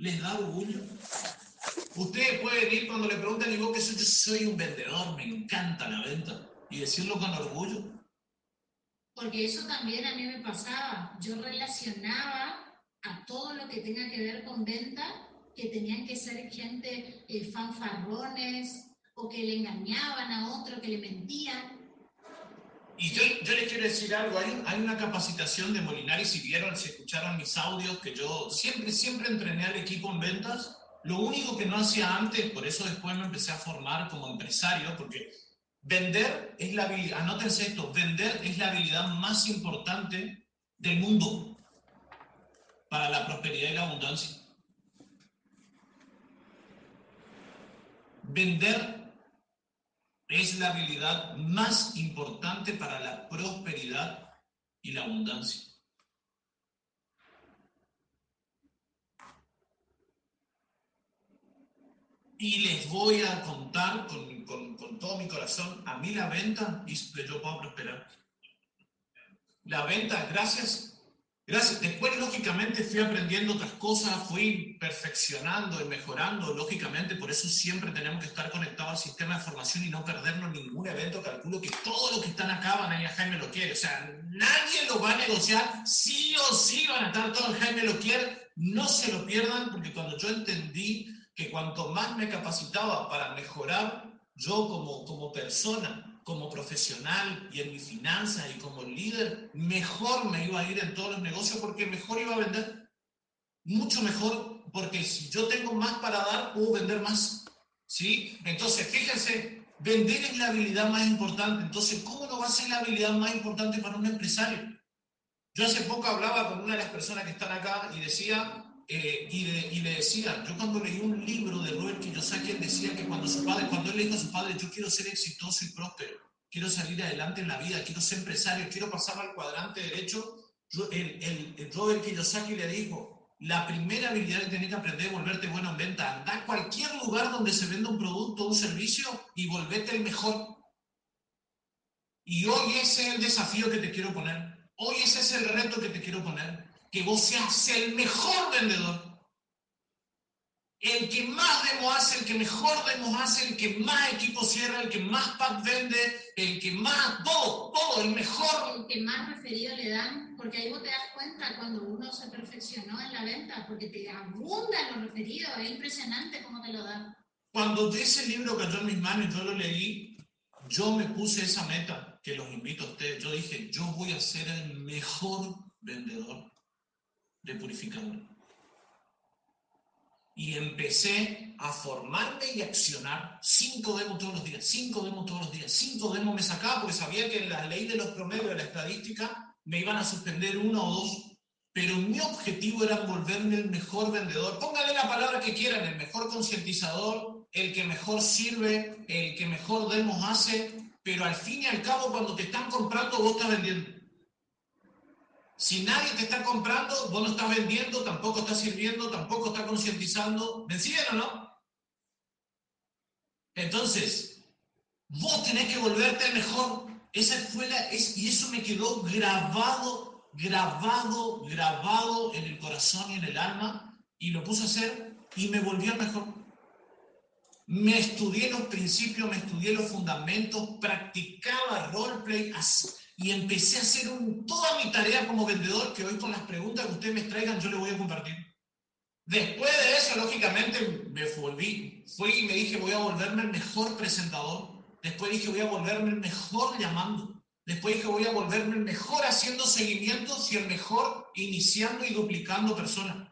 les da orgullo. Ustedes pueden ir cuando le preguntan, y vos que soy, soy un vendedor, me encanta la venta, y decirlo con orgullo. Porque eso también a mí me pasaba. Yo relacionaba a todo lo que tenga que ver con venta, que tenían que ser gente eh, fanfarrones, o que le engañaban a otro, que le mentían. Y yo, yo les quiero decir algo, hay, hay una capacitación de Molinari, si vieron, si escucharon mis audios, que yo siempre, siempre entrené al equipo en ventas, lo único que no hacía antes, por eso después me empecé a formar como empresario, porque vender es la habilidad, anótense esto, vender es la habilidad más importante del mundo para la prosperidad y la abundancia. Vender es la habilidad más importante para la prosperidad y la abundancia. Y les voy a contar con, con, con, todo mi corazón, a mí la venta hizo que yo pueda prosperar. La venta, gracias Gracias. Después, lógicamente, fui aprendiendo otras cosas, fui perfeccionando y mejorando, lógicamente, por eso siempre tenemos que estar conectados al sistema de formación y no perdernos ningún evento. Calculo que todos los que están acá van a ir a Jaime lo quiere. O sea, nadie lo va a negociar, sí o sí van a estar todos Jaime lo quiere. No se lo pierdan, porque cuando yo entendí que cuanto más me capacitaba para mejorar yo como, como persona, como profesional y en mi finanza y como líder, mejor me iba a ir en todos los negocios porque mejor iba a vender. Mucho mejor porque si yo tengo más para dar, puedo vender más. ¿Sí? Entonces, fíjense, vender es la habilidad más importante. Entonces, ¿cómo no va a ser la habilidad más importante para un empresario? Yo hace poco hablaba con una de las personas que están acá y decía, eh, y, y, le decía, yo cuando leí un libro de Robert Kiyosaki, él decía que cuando su padre, cuando él le dijo a su padre, yo quiero ser exitoso y próspero, quiero salir adelante en la vida, quiero ser empresario, quiero pasar al cuadrante derecho, el, el, el Robert Kiyosaki le dijo, la primera habilidad que tienes que aprender es volverte bueno en venta. Anda a cualquier lugar donde se venda un producto o un servicio y volvete el mejor. Y hoy ese es el desafío que te quiero poner. Hoy ese es el reto que te quiero poner que vos seas el mejor vendedor. El que más demo hace, el que mejor demo hace, el que más equipo cierra, el que más pack vende, el que más, todo, todo, el mejor. El que más referido le dan, porque ahí vos te das cuenta cuando uno se perfeccionó en la venta, porque te abundan los referidos, es impresionante cómo te lo dan. Cuando ese libro cayó en mis manos y yo lo leí, yo me puse esa meta, que los invito a ustedes, yo dije, yo voy a ser el mejor vendedor de purificador. Y empecé a formarme y accionar cinco demos todos los días, cinco demos todos los días, cinco demos me sacaba porque sabía que en la ley de los promedios de la estadística me iban a suspender uno o dos, pero mi objetivo era volverme el mejor vendedor. Póngale la palabra que quieran, el mejor concientizador, el que mejor sirve, el que mejor demos hace, pero al fin y al cabo cuando te están comprando vos estás vendiendo. Si nadie te está comprando, vos no estás vendiendo, tampoco estás sirviendo, tampoco estás concientizando. ¿Me o no? Entonces, vos tenés que volverte mejor. Esa fue es, y eso me quedó grabado, grabado, grabado en el corazón y en el alma. Y lo puse a hacer y me volví el mejor. Me estudié los principios, me estudié los fundamentos, practicaba roleplay, y empecé a hacer toda mi tarea como vendedor, que hoy con las preguntas que ustedes me traigan yo le voy a compartir. Después de eso, lógicamente, me volví, fui y me dije, voy a volverme el mejor presentador. Después dije, voy a volverme el mejor llamando. Después dije, voy a volverme el mejor haciendo seguimientos y el mejor iniciando y duplicando personas.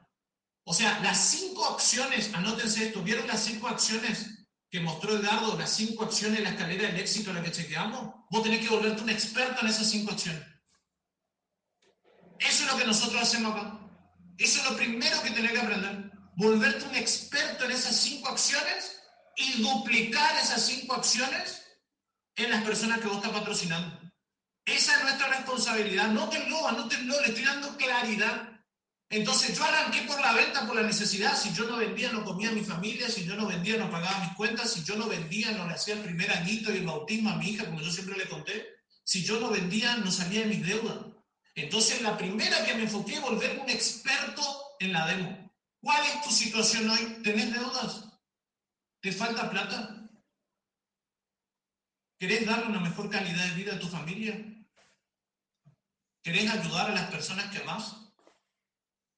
O sea, las cinco acciones, anótense esto, ¿vieron las cinco acciones que mostró Edgardo, las cinco acciones, la escalera del éxito a la que chequeamos, vos tenés que volverte un experto en esas cinco acciones. Eso es lo que nosotros hacemos acá. Eso es lo primero que tenés que aprender. Volverte un experto en esas cinco acciones y duplicar esas cinco acciones en las personas que vos estás patrocinando. Esa es nuestra responsabilidad. No te lo, no te lo, le estoy dando claridad. Entonces yo arranqué por la venta, por la necesidad. Si yo no vendía, no comía a mi familia. Si yo no vendía, no pagaba mis cuentas. Si yo no vendía, no le hacía el primer añito y el bautismo a mi hija, como yo siempre le conté. Si yo no vendía, no salía de mis deudas. Entonces la primera que me enfoqué, volverme un experto en la demo. ¿Cuál es tu situación hoy? ¿Tenés deudas? ¿Te falta plata? ¿Querés darle una mejor calidad de vida a tu familia? ¿Querés ayudar a las personas que amás?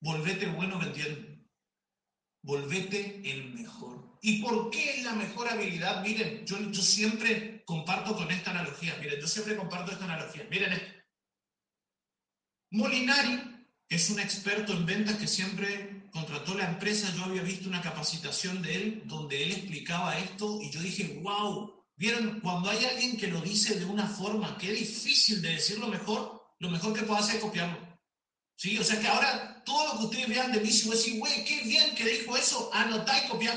Volvete bueno vendiendo. Volvete el mejor. ¿Y por qué es la mejor habilidad? Miren, yo, yo siempre comparto con esta analogía. Miren, yo siempre comparto esta analogía. Miren esto. Molinari, es un experto en ventas que siempre contrató la empresa, yo había visto una capacitación de él donde él explicaba esto y yo dije, wow, ¿vieron? Cuando hay alguien que lo dice de una forma que es difícil de decirlo mejor, lo mejor que puedo hacer es copiarlo. ¿Sí? O sea que ahora todo lo que ustedes vean de mí, si voy a decir, güey, qué bien que dijo eso, anotá y copiar.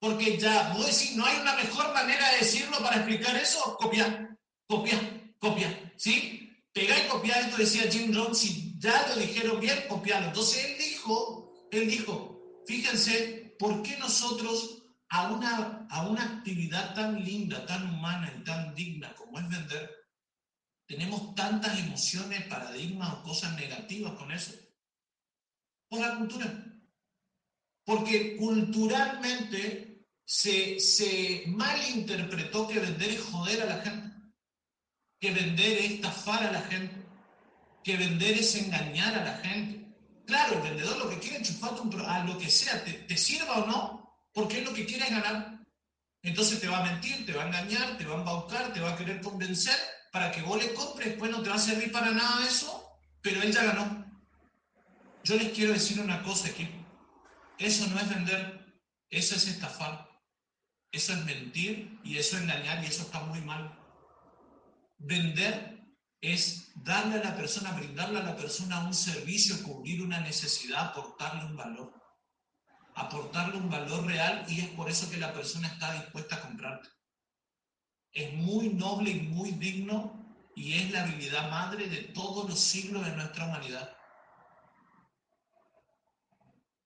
Porque ya, voy a decir, no hay una mejor manera de decirlo para explicar eso, copiar, copiar, copiar. ¿Sí? Pegar y copiar, esto decía Jim Jones, si ya lo dijeron bien, copiarlo. Entonces él dijo, él dijo, fíjense, ¿por qué nosotros a una, a una actividad tan linda, tan humana y tan digna como es vender, tenemos tantas emociones, paradigmas o cosas negativas con eso? Por la cultura. Porque culturalmente se, se malinterpretó que vender es joder a la gente que vender es estafar a la gente, que vender es engañar a la gente. Claro, el vendedor lo que quiere es enchufarte a lo que sea, te, sirva o no, porque es lo que quiere ganar. Entonces te va a mentir, te va a engañar, te va a embaucar, te va a querer convencer para que vos le compres, después no te va a servir para nada eso, pero él ya ganó. Yo les quiero decir una cosa, equipo. Eso no es vender, eso es estafar, eso es mentir y eso es engañar y eso está muy mal. Vender es darle a la persona, brindarle a la persona un servicio, cubrir una necesidad, aportarle un valor. Aportarle un valor real y es por eso que la persona está dispuesta a comprarte. Es muy noble y muy digno y es la habilidad madre de todos los siglos de nuestra humanidad.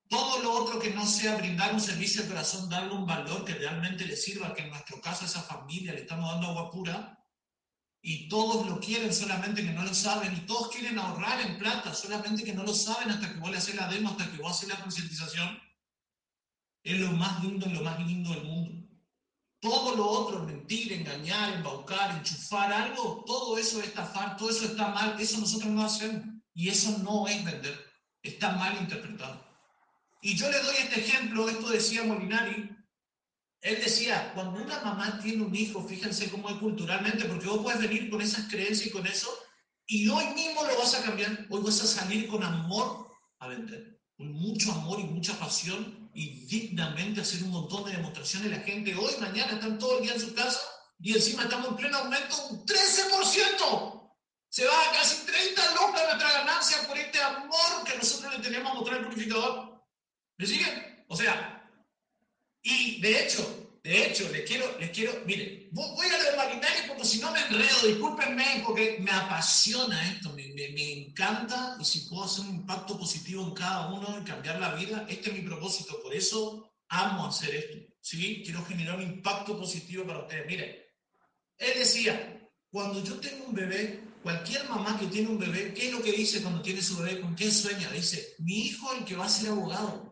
Todo lo otro que no sea brindar un servicio de corazón, darle un valor que realmente le sirva, que en nuestro caso a esa familia le estamos dando agua pura, y todos lo quieren, solamente que no lo saben, y todos quieren ahorrar en plata, solamente que no lo saben hasta que vos le haces la demo, hasta que vos haces la concientización. Es lo más lindo y lo más lindo del mundo. Todo lo otro, mentir, engañar, embaucar, enchufar algo, todo eso es estafar, todo eso está mal, eso nosotros no hacemos. Y eso no es vender, está mal interpretado. Y yo le doy este ejemplo, esto decía Molinari, él decía, cuando una mamá tiene un hijo, fíjense cómo es culturalmente, porque vos puedes venir con esas creencias y con eso, y hoy mismo lo vas a cambiar, hoy vas a salir con amor a vender, con mucho amor y mucha pasión, y dignamente hacer un montón de demostraciones. La gente hoy, mañana están todo el día en su casa, y encima estamos en pleno aumento, un 13%. Se va a casi 30 lucas nuestra ganancia por este amor que nosotros le tenemos a mostrar el purificador. ¿Me siguen? O sea, y de hecho, de hecho, les quiero, les quiero, miren, voy a lo de porque si no me enredo, discúlpenme, porque me apasiona esto, me, me, encanta y si puedo hacer un impacto positivo en cada uno y cambiar la vida, este es mi propósito, por eso amo hacer esto, ¿sí? Quiero generar un impacto positivo para ustedes. Miren, él decía, cuando yo tengo un bebé, cualquier mamá que tiene un bebé, ¿qué es lo que dice cuando tiene su bebé? ¿Con qué sueña? Dice, mi hijo el que va a ser abogado.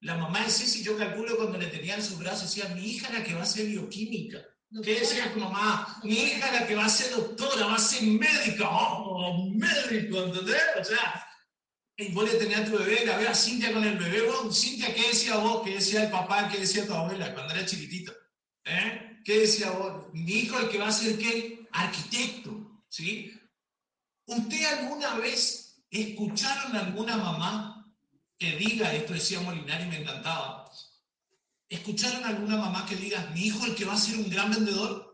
La mamá de Ceci, yo calculo cuando le tenía en sus brazos, decía, mi hija la que va a ser bioquímica. ¿Qué decía tu mamá? Mi hija la que va a ser doctora, va a ser médica. ¡Oh, médico! ¿Entendés? O sea, y vos le tenías a tu bebé, la ve a Cintia con el bebé. Bueno, Cintia, ¿qué decía vos? ¿Qué decía el papá? ¿Qué decía tu abuela cuando era chiquitito? ¿Eh? ¿Qué decía vos? Mi hijo el que va a ser qué? Arquitecto. ¿Sí? ¿Usted alguna vez escucharon a alguna mamá que diga, esto decía Molinari me encantaba, ¿escucharon alguna mamá que diga, mi hijo el que va a ser un gran vendedor?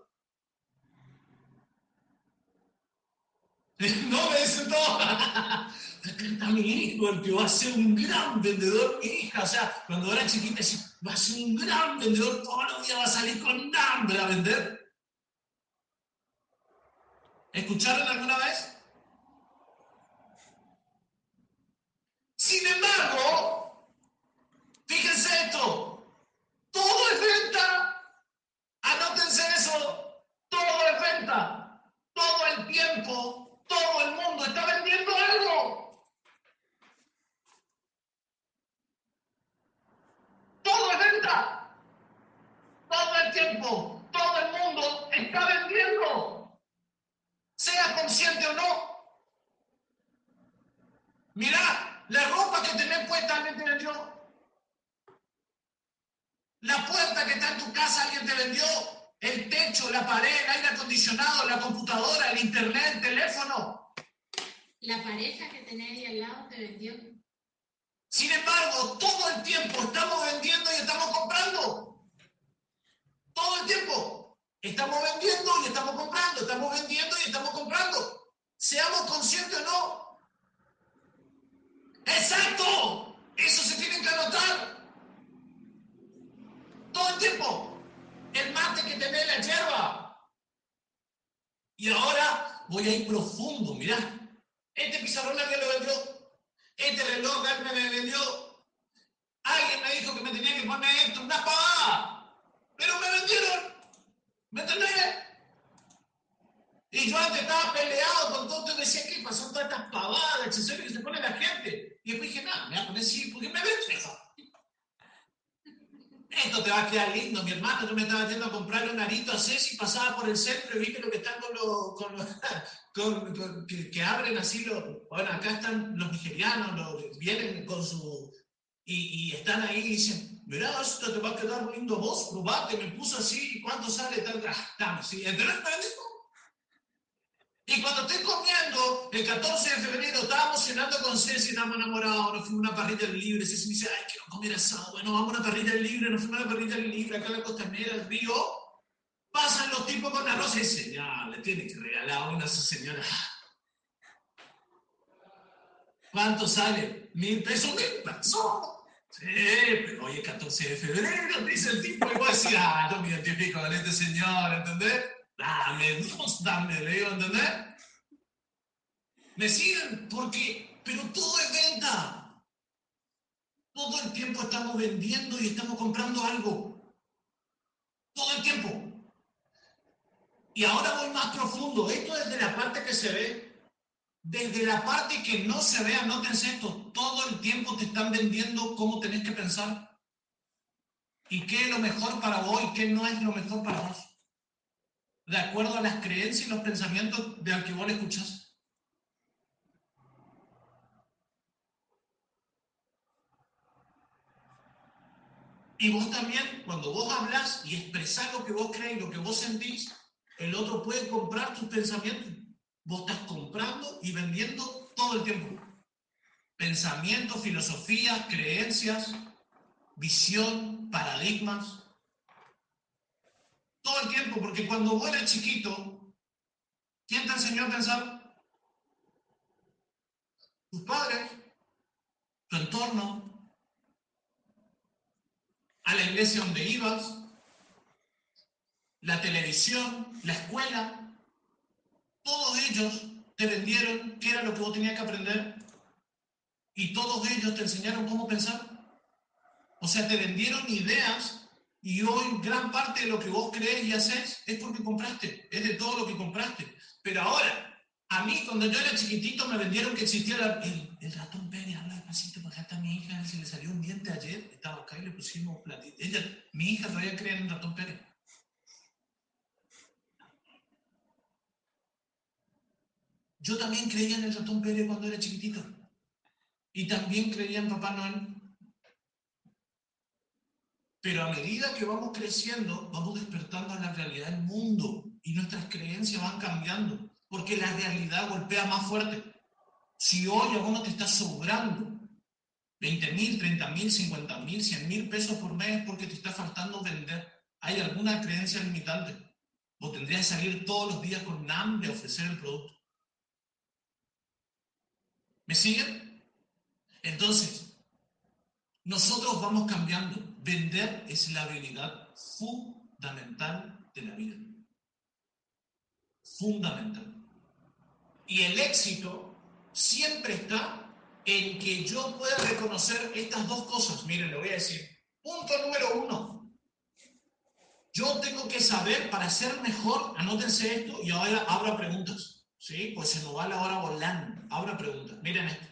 No, me dicen todo. Acá está mi hijo, el que va a ser un gran vendedor, hija. O sea, cuando era chiquita decía, va a ser un gran vendedor, todos los días va a salir con hambre a vender. ¿Escucharon alguna vez? Sin embargo, fíjense esto, todo es venta. Anótense eso, todo es venta. Todo el tiempo, todo el mundo está vendiendo algo. Mirá, la ropa que tenés puesta alguien te vendió. La puerta que está en tu casa alguien te vendió. El techo, la pared, el aire acondicionado, la computadora, el internet, el teléfono. La pareja que tenés ahí al lado te vendió. Sin embargo, todo el tiempo estamos vendiendo y estamos comprando. Todo el tiempo. Estamos vendiendo y estamos comprando. Estamos vendiendo y estamos comprando. Seamos conscientes o no. Exacto. Eso se tiene que anotar. Todo el tiempo. El mate que tenés, la hierba. Y ahora voy a ir profundo. Mirá. Este pizarrón alguien lo vendió. Este reloj alguien me vendió. Alguien me dijo que me tenía que poner esto, una pavada. Pero me vendieron. ¿Me entendés? Y yo antes estaba peleado con todo, y decía, ¿qué pasó todas estas pavadas, accesorios que se pone la gente? Y después dije, nada, me voy a poner sí, porque me venden. Esto te va a quedar lindo, mi hermano. Yo me estaba yendo a comprarle un arito a Ceci, pasaba por el centro y viste lo que están con los, con los que, que, abren así los. Bueno, acá están los nigerianos, vienen con su. Y, y, están ahí y dicen: Mirá, esto te va a quedar lindo vos, probate, me puso así, ¿cuánto sale? Tal, ah, ¿sí? ¿Entendés? Y cuando estoy comiendo, el 14 de febrero, estábamos cenando con Ceci, estábamos enamorados, nos fuimos a una parrilla libre. Ceci me dice, ay, quiero comer asado. Bueno, vamos a una parrilla libre, nos fuimos a una parrilla libre, acá en la costanera, el río. Pasan los tipos con arroz y dicen, ya, le tiene que regalar una a su señora. ¿Cuánto sale? Mil pesos, mil pesos. Sí, pero hoy es 14 de febrero, dice el tipo, y voy a decir, ah, yo me identifico con este señor, ¿entendés? Dame, dos, dame, le digo, ¿entendés? Me siguen porque, pero todo es venta. Todo el tiempo estamos vendiendo y estamos comprando algo. Todo el tiempo. Y ahora voy más profundo. Esto es de la parte que se ve. Desde la parte que no se ve, anótense esto. Todo el tiempo te están vendiendo cómo tenés que pensar. Y qué es lo mejor para vos y qué no es lo mejor para vos de acuerdo a las creencias y los pensamientos de al que vos le escuchas. Y vos también, cuando vos hablas y expresás lo que vos crees, lo que vos sentís, el otro puede comprar tus pensamientos. Vos estás comprando y vendiendo todo el tiempo. Pensamientos, filosofías, creencias, visión, paradigmas todo el tiempo, porque cuando vos eres chiquito, ¿quién te enseñó a pensar? Tus padres, tu entorno, a la iglesia donde ibas, la televisión, la escuela, todos ellos te vendieron qué era lo que vos tenías que aprender y todos ellos te enseñaron cómo pensar. O sea, te vendieron ideas y hoy gran parte de lo que vos crees y haces es porque compraste, es de todo lo que compraste. Pero ahora, a mí cuando yo era chiquitito me vendieron que existía el, ratón Pérez, habla despacito, porque hasta mi hija se le salió un diente ayer, estaba acá y le pusimos platito. Ella, mi hija todavía cree en el ratón Pérez. Yo también creía en el ratón Pérez cuando era chiquitito. Y también creía en Papá Noel. Pero a medida que vamos creciendo, vamos despertando a la realidad del mundo y nuestras creencias van cambiando, porque la realidad golpea más fuerte. Si hoy a uno te está sobrando 20 mil, 30 mil, 50 mil, 100 mil pesos por mes porque te está faltando vender, hay alguna creencia limitante. Vos tendrías que salir todos los días con hambre a ofrecer el producto. ¿Me siguen? Entonces, nosotros vamos cambiando. Vender es la habilidad fundamental de la vida. Fundamental. Y el éxito siempre está en que yo pueda reconocer estas dos cosas. Miren, lo voy a decir. Punto número uno. Yo tengo que saber para ser mejor, anótense esto y ahora abra preguntas. ¿Sí? Pues se nos va la hora volando. Abra preguntas. Miren esto.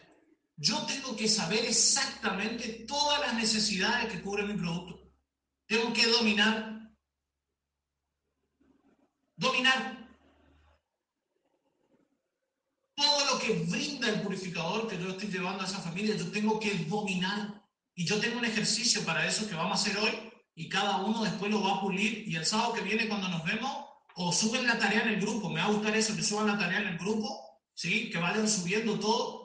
Yo tengo que saber exactamente todas las necesidades que cubre mi producto. Tengo que dominar. Dominar. Todo lo que brinda el purificador que yo estoy llevando a esa familia, yo tengo que dominar. Y yo tengo un ejercicio para eso que vamos a hacer hoy y cada uno después lo va a pulir y el sábado que viene cuando nos vemos o suben la tarea en el grupo, me va a gustar eso, que suban la tarea en el grupo, ¿sí? que vayan subiendo todo,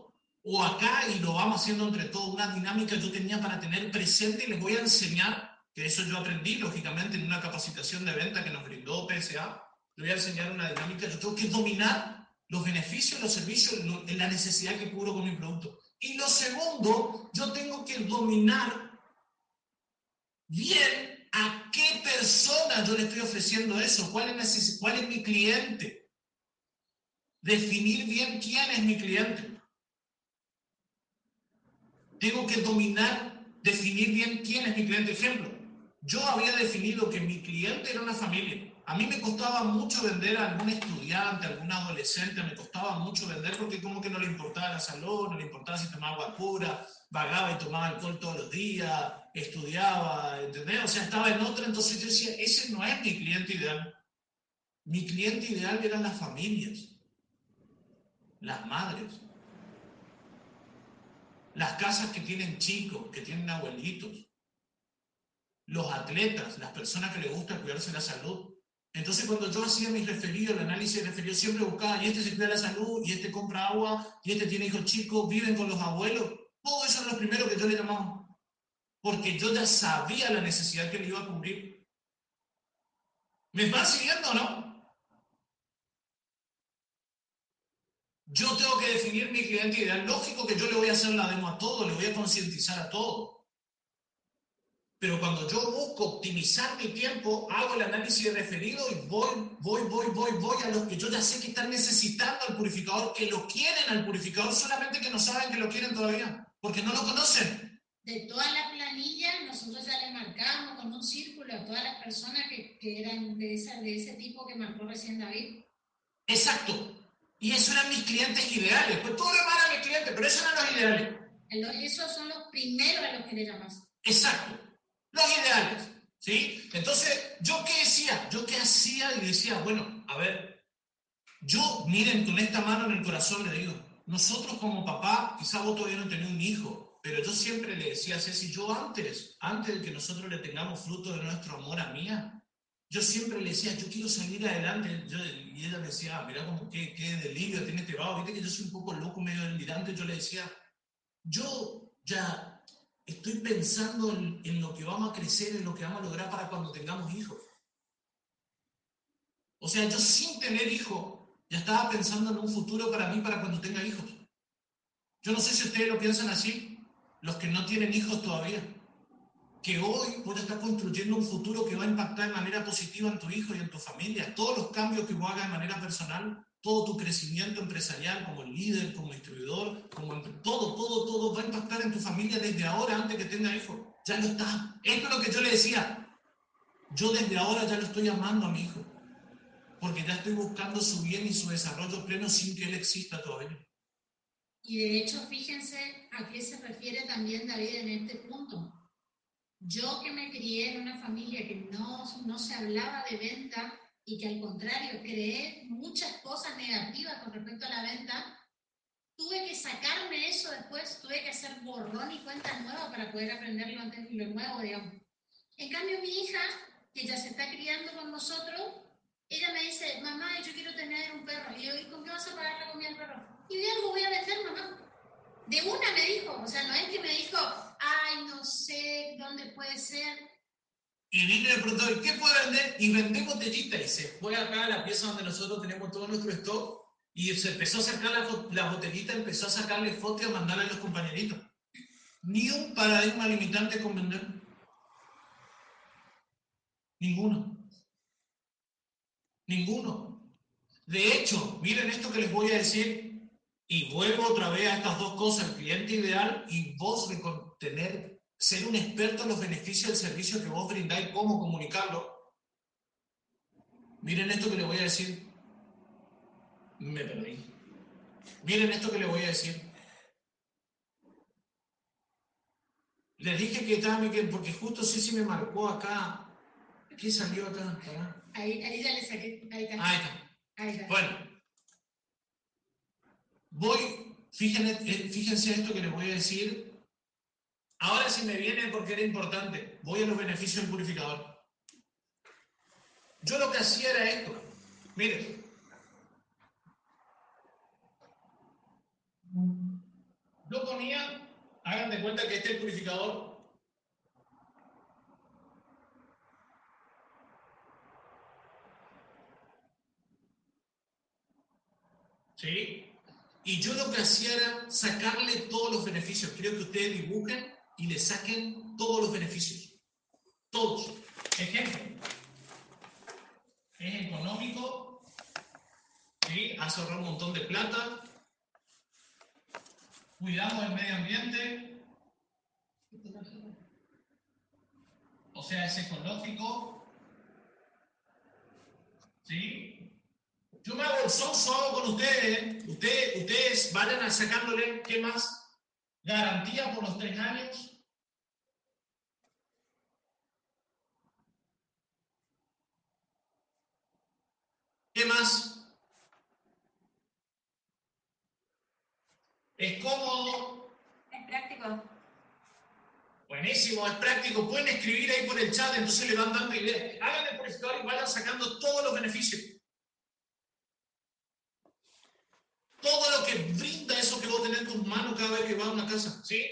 o acá y lo vamos haciendo entre todos, una dinámica yo tenía para tener presente y les voy a enseñar, que eso yo aprendí lógicamente en una capacitación de venta que nos brindó PSA, les voy a enseñar una dinámica, yo tengo que dominar los beneficios, los servicios, la necesidad que cubro con mi producto. Y lo segundo, yo tengo que dominar bien a qué persona yo le estoy ofreciendo eso, cuál es, cuál es mi cliente. Definir bien quién es mi cliente. Tengo que dominar, definir bien quién es mi cliente. Ejemplo, yo había definido que mi cliente era una familia. A mí me costaba mucho vender a algún estudiante, a algún adolescente, me costaba mucho vender porque como que no le importaba la salud, no le importaba si tomaba agua pura, vagaba y tomaba alcohol todos los días, estudiaba, ¿entendés? O sea, estaba en otra, entonces yo decía, ese no es mi cliente ideal. Mi cliente ideal eran las familias, las madres, las casas que tienen chicos, que tienen abuelitos, los atletas, las personas que les gusta cuidarse la salud. Entonces, cuando yo hacía mis referidos, el análisis de referidos, siempre buscaba, y este se cuida la salud, y este compra agua, y este tiene hijos chicos, viven con los abuelos. Todo eso es lo primero que yo le llamaba. Porque yo ya sabía la necesidad que le iba a cubrir. ¿Me va siguiendo o no? Yo tengo que definir mi cliente ideal. Lógico que yo le voy a hacer la demo a todo, le voy a concientizar a todo. Pero cuando yo busco optimizar mi tiempo, hago el análisis de referido y voy, voy, voy, voy, voy a los que yo ya sé que están necesitando al purificador, que lo quieren al purificador, solamente que no saben que lo quieren todavía, porque no lo conocen. De toda la planilla, nosotros ya le marcamos con un círculo a todas las personas que, que eran de, esa, de ese tipo que marcó recién David. Exacto. Y esos eran mis clientes ideales. Pues todo lo demás eran mis clientes, pero esos eran los ideales. Esos son los primeros a los que le llamas. Exacto. Los ideales. ¿Sí? Entonces, ¿yo qué decía? ¿Yo qué hacía? Y decía, bueno, a ver, yo, miren, con esta mano en el corazón le digo, nosotros como papá, quizá vos todavía no tenés un hijo, pero yo siempre le decía a Ceci, yo antes, antes de que nosotros le tengamos fruto de nuestro amor a mía, yo siempre le decía, yo quiero salir adelante. y ella me decía, ah, mira como qué, qué delirio tiene este vago. Viste que yo soy un poco loco, medio delirante. Yo le decía, yo ya estoy pensando en, lo que vamos a crecer, en lo que vamos a lograr para cuando tengamos hijos. O sea, yo sin tener hijos, ya estaba pensando en un futuro para mí para cuando tenga hijos. Yo no sé si ustedes lo piensan así, los que no tienen hijos todavía que hoy vos estar construyendo un futuro que va a impactar de manera positiva en tu hijo y en tu familia. Todos los cambios que vos hagas de manera personal, todo tu crecimiento empresarial como líder, como distribuidor, como todo, todo, todo va a impactar en tu familia desde ahora antes que tenga hijos. Ya lo está. Esto es lo que yo le decía. Yo desde ahora ya lo estoy amando a mi hijo. Porque ya estoy buscando su bien y su desarrollo pleno sin que él exista todavía. Y de hecho, fíjense a qué se refiere también David en este punto. Yo que me crié en una familia que no, no se hablaba de venta y que al contrario creé muchas cosas negativas con respecto a la venta, tuve que sacarme eso después, tuve que hacer borrón y cuenta nueva para poder aprender lo, lo nuevo, digamos. En cambio, mi hija, que ya se está criando con nosotros, ella me dice, mamá, yo quiero tener un perro. Y yo, ¿y con qué vas a pagar la comida al perro? Y de algo voy a vender, mamá. De una me dijo, o sea, no es que me dijo, ay, no sé dónde puede ser. Y vine le preguntó, ¿qué puede vender? Y vendé botellita. Y se fue acá a la pieza donde nosotros tenemos todo nuestro stock. Y se empezó a sacar la, la botellita, empezó a sacarle fotos y a mandarle a los compañeritos. Ni un paradigma limitante con vender. Ninguno. Ninguno. De hecho, miren esto que les voy a decir y vuelvo otra vez a estas dos cosas, el cliente ideal y vos tener, ser un experto en los beneficios del servicio que vos brindáis, cómo comunicarlo. Miren esto que le voy a decir. Me perdí. Miren esto que le voy a decir. Les dije que estaba porque justo sí sí me marcó acá. ¿Qué salió acá? Ahí, ahí ya le saqué. Ahí está. Ahí está. Ahí está. Bueno, voy, fíjense, fíjense esto que les voy a decir. Ahora sí me viene porque era importante. Voy a los beneficios del purificador. Yo lo que hacía era esto. Miren. Yo ponía, hagan de cuenta que este es el purificador. ¿Sí? Y yo lo que hacía era sacarle todos los beneficios. Quiero que ustedes dibujen y le saquen todos los beneficios. Todos. Ejemplo. Es económico. ¿sí? Ahorrar un montón de plata. Cuidamos el medio ambiente. O sea, es ecológico. ¿Sí? Yo me hago el con ustedes. Ustedes, ustedes vayan a sacándole, ¿qué más? Garantía por los tres años. ¿Qué más? Es cómodo. Es práctico. Buenísimo, es práctico. Pueden escribir ahí por el chat, entonces le van dando ideas. Háganle por escribir y vayan sacando todos los beneficios. Todo lo que brinda eso que vos tenés en tus manos cada vez que vas a una casa. ¿Sí?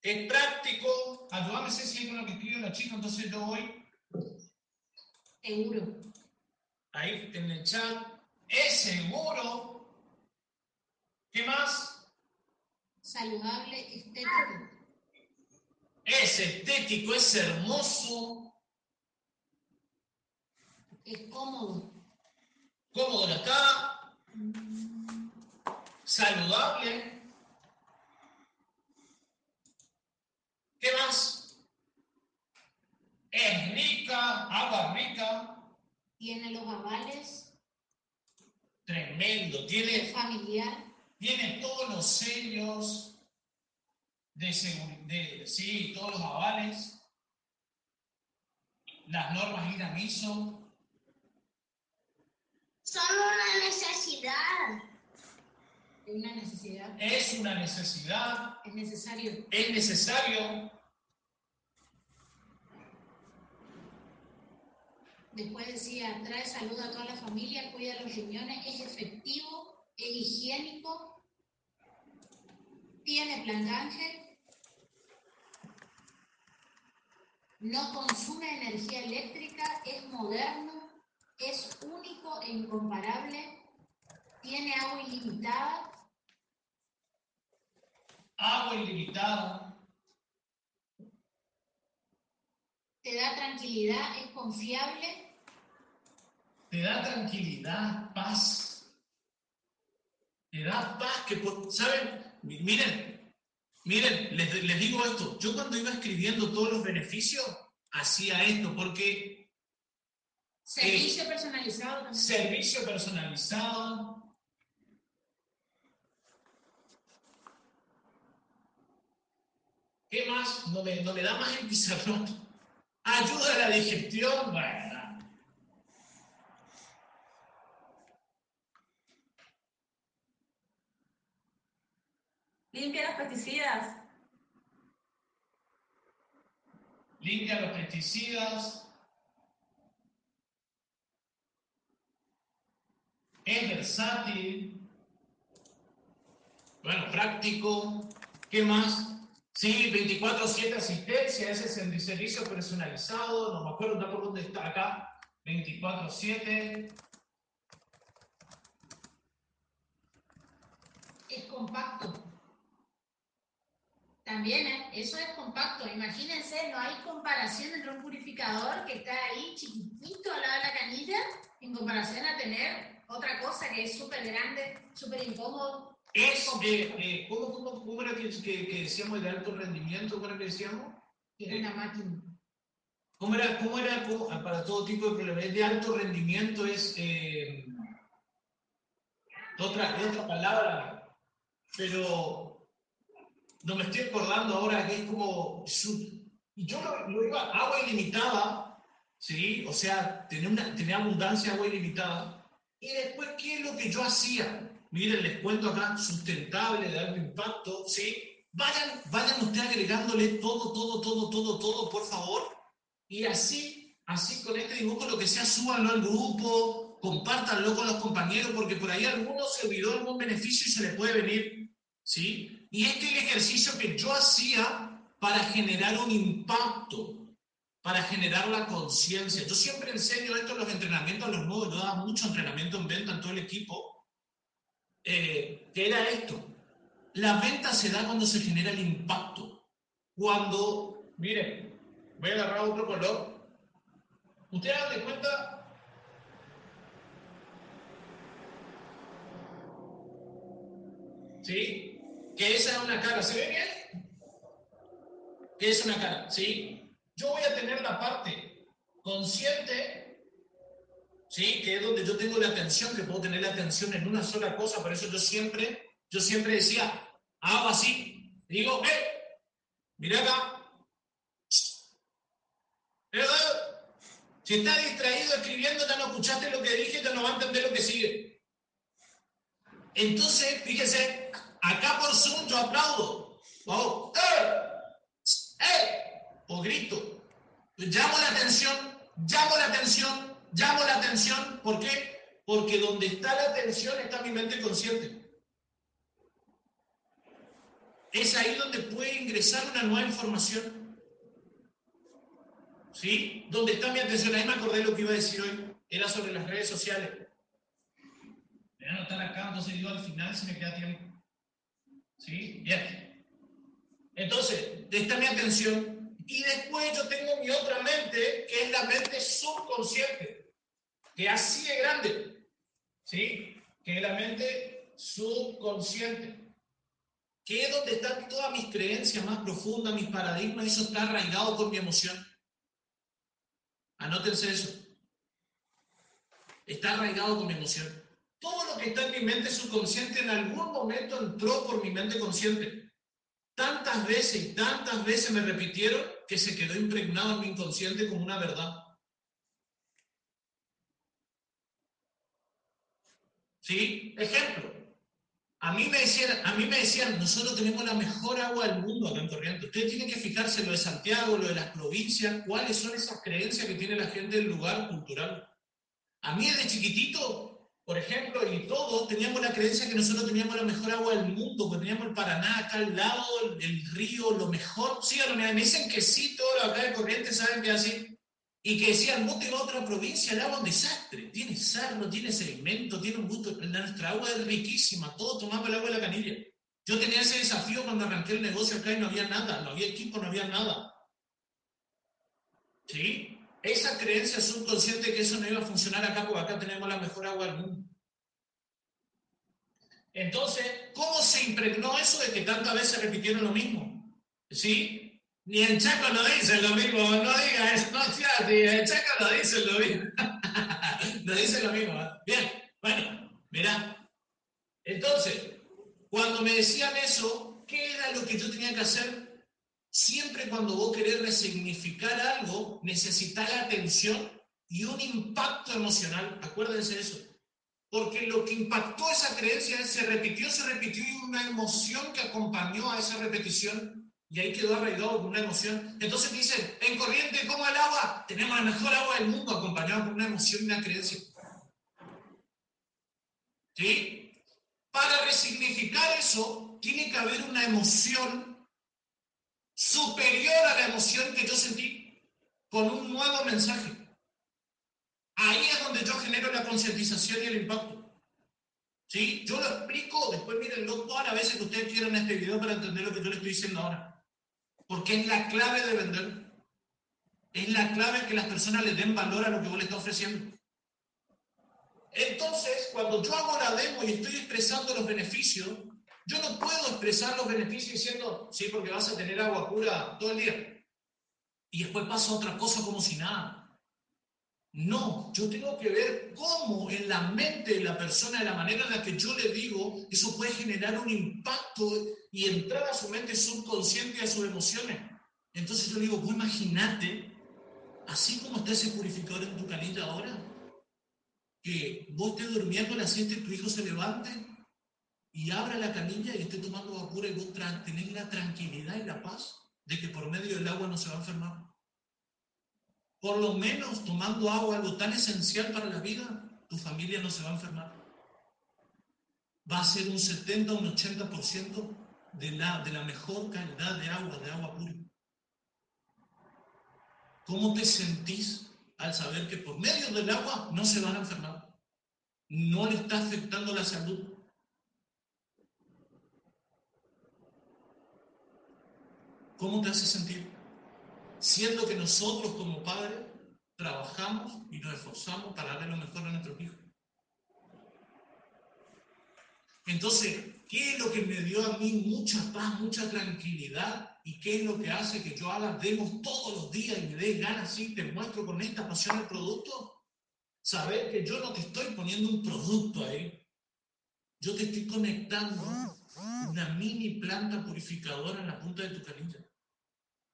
Es práctico. Ayúdame si con lo que escribe la chica, entonces yo voy. Seguro. Ahí en el chat. Es seguro. ¿Qué más? Saludable, estético. Es estético, es hermoso. Es cómodo. Cómodo ya está. Saludable. ¿Qué más? Es rica, agua rica. Tiene los avales. Tremendo. Es Tiene, familiar. tiene todos los sellos de seguridad, sí, todos los avales, las normas INAMISO. Solo una necesidad. Es una necesidad. Es una necesidad, Es necesario. es necesario. Después decía, trae salud a toda la familia, cuida los riñones, es efectivo, es higiénico, tiene plan Ángel, no consume energía eléctrica, es moderno, es único e incomparable, tiene agua ilimitada, Agua ilimitada, te da tranquilidad, es confiable, te da tranquilidad, paz. Te da paz que, ¿saben? Mi- Miren, miren, les, les digo esto. Yo cuando iba escribiendo todos los beneficios, hacía esto, porque servicio personalizado también. servicio personalizado, ¿Qué más? No me, no me da más el pizarrón. Ayuda a la digestión. Bueno, Limpia los pesticidas. limpia los pesticidas. Es versátil. Bueno, práctico. ¿Qué más? Sí, 24-7 asistencia, ese es el servicio personalizado. No me acuerdo, no por dónde está acá. 24-7. Es compacto. También, ¿eh? eso es compacto. Imagínense, no hay comparación entre un purificador que está ahí chiquitito al lado de la canilla en comparación a tener otra cosa que es súper grande, súper incómodo. Es, eh, eh, ¿cómo, cómo, cómo era que, que- que decíamos de alto rendimiento? ¿Cómo era que decíamos? Una máquina. ¿Cómo era, cómo era cómo- ah, para todo tipo de problemas? De alto rendimiento, es eh, otra, otra palabra, pero no me estoy acordando ahora que es como. su- y yo lo, lo iba, agua ilimitada, ¿sí? O sea, tenía, una, tenía abundancia de agua ilimitada. Y después, ¿qué es lo que yo hacía? Miren, les cuento acá, sustentable, de alto impacto, ¿sí? Vayan, vayan ustedes agregándole todo, todo, todo, todo, todo, por favor. Y así, así con este dibujo, lo que sea, súbanlo al grupo, compártanlo con los compañeros, porque por ahí alguno se olvidó algún beneficio y se le puede venir, ¿sí? Y este es el ejercicio que yo hacía para generar un impacto, para generar la conciencia. Yo siempre enseño esto en los entrenamientos a los nuevos, yo daba mucho entrenamiento en venta en todo el equipo, eh, que era esto. La venta se da cuando se genera el impacto. Cuando, miren, voy a agarrar otro color. Ustedes dan de cuenta. ¿Sí? Que esa es una cara. ¿Se ve bien? Que es una cara. ¿Sí? Yo voy a tener la parte consciente ¿sí? Que es donde yo tengo la atención, que puedo tener la atención en una sola cosa, por eso yo siempre, yo siempre decía, hago así, digo, eh, mira acá. Eh, si está distraído escribiendo, ya no escuchaste lo que dije, ya no va a entender lo que sigue. Entonces, fíjese, acá por Zoom yo aplaudo. ¡Eh! ¡Eh! O grito. Llamo la atención, llamo la atención, llamo la atención. ¿Por qué? Porque donde está la atención está mi mente consciente. Es ahí donde puede ingresar una nueva información. ¿Sí? Donde está mi atención. Ahí me acordé lo que iba a decir hoy. Era sobre las redes sociales. Voy a anotar acá, entonces yo al final se me queda tiempo. ¿Sí? Bien. Entonces, está mi atención. Y después yo tengo mi otra mente, que es la mente subconsciente, que así de grande. ¿Sí? Que es la mente subconsciente que es donde están todas mis creencias más profundas, mis paradigmas, eso está arraigado con mi emoción. Anótense eso. Está arraigado con mi emoción. Todo lo que está en mi mente subconsciente en algún momento entró por mi mente consciente. Tantas veces y tantas veces me repitieron que se quedó impregnado en mi inconsciente como una verdad. ¿Sí? Ejemplo. A mí, me decían, a mí me decían, nosotros tenemos la mejor agua del mundo acá en Corrientes. Ustedes tienen que fijarse lo de Santiago, lo de las provincias, cuáles son esas creencias que tiene la gente del lugar cultural. A mí desde chiquitito, por ejemplo, y todos teníamos la creencia que nosotros teníamos la mejor agua del mundo, que teníamos el Paraná acá al lado, el, río, lo mejor. Sí, me dicen que sí, todos acá de Corrientes saben que así y que decían, no tengo otra provincia, el agua es un desastre, tiene sal, no tiene sedimento, tiene un gusto, nuestra agua es riquísima, todos tomamos el agua de la canilla. Yo tenía ese desafío cuando arranqué el negocio acá y no había nada, no había equipo, no había nada. ¿Sí? Esa creencia subconsciente que eso no iba a funcionar acá, porque acá tenemos la mejor agua del mundo. Entonces, ¿cómo se impregnó eso de que tantas veces repitieron lo mismo? ¿Sí? Ni en Chaco no dicen lo mismo, no diga eso, no en Chaco no dicen lo mismo. no dicen lo mismo. ¿eh? Bien, bueno, mirá. Entonces, cuando me decían eso, ¿qué era lo que yo tenía que hacer? Siempre cuando vos querés resignificar algo, necesitas la atención y un impacto emocional. Acuérdense de eso. Porque lo que impactó esa creencia se repitió, se repitió y una emoción que acompañó a esa repetición y ahí quedó arraigado con una emoción. Entonces dicen, en corriente como el agua, tenemos la mejor agua del mundo acompañado por una emoción y una creencia. ¿Sí? Para resignificar eso, tiene que haber una emoción superior a la emoción que yo sentí con un nuevo mensaje. Ahí es donde yo genero la concientización y el impacto. ¿Sí? Yo lo explico, después mírenlo todas las veces que ustedes quieran este video para entender lo que yo les estoy diciendo ahora porque es la clave de vender. Es la clave que las personas le den valor a lo que vos le estás ofreciendo. Entonces, cuando yo hago la demo y estoy expresando los beneficios, yo no puedo expresar los beneficios diciendo, sí, porque vas a tener agua pura todo el día. Y después pasa otra cosa como si nada. No, yo tengo que ver cómo en la mente de la persona, de la manera en la que yo le digo, eso puede generar un impacto y entrar a su mente subconsciente y a sus emociones. Entonces yo le digo, vos imagínate, así como está ese purificador en tu canilla ahora, que vos estés durmiendo a las 7 y tu hijo se levante y abra la canilla y esté tomando pura y vos tenés la tranquilidad y la paz de que por medio del agua no se va a enfermar. Por lo menos tomando agua, algo tan esencial para la vida, tu familia no se va a enfermar. Va a ser un 70 o un 80% de la, de la mejor calidad de agua, de agua pura. ¿Cómo te sentís al saber que por medio del agua no se van a enfermar? No le está afectando la salud. ¿Cómo te hace sentir? Siendo que nosotros como padres trabajamos y nos esforzamos para darle lo mejor a nuestros hijos. Entonces, ¿qué es lo que me dio a mí mucha paz, mucha tranquilidad? ¿Y qué es lo que hace que yo haga demos todos los días y me dé ganas así, te muestro con esta pasión el producto? Saber que yo no te estoy poniendo un producto ahí. Yo te estoy conectando una mini planta purificadora en la punta de tu canilla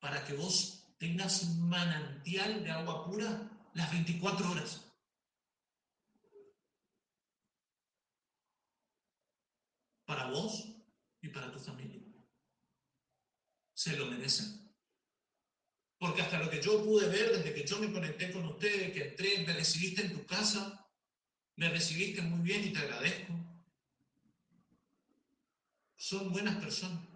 para que vos tengas un manantial de agua pura las 24 horas. Para vos y para tu familia. Se lo merecen. Porque hasta lo que yo pude ver desde que yo me conecté con ustedes, que entré, me recibiste en tu casa, me recibiste muy bien y te agradezco. Son buenas personas.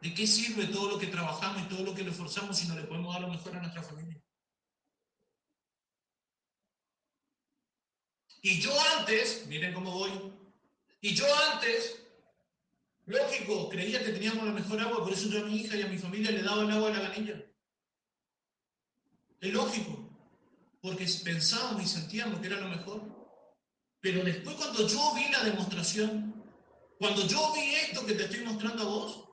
¿De qué sirve todo lo que trabajamos y todo lo que le esforzamos si no le podemos dar lo mejor a nuestra familia? Y yo antes, miren cómo voy, y yo antes, lógico, creía que teníamos la mejor agua, por eso yo a mi hija y a mi familia le daba el agua a la canilla. Es lógico, porque pensábamos y sentíamos que era lo mejor. Pero después cuando yo vi la demostración, cuando yo vi esto que te estoy mostrando a vos,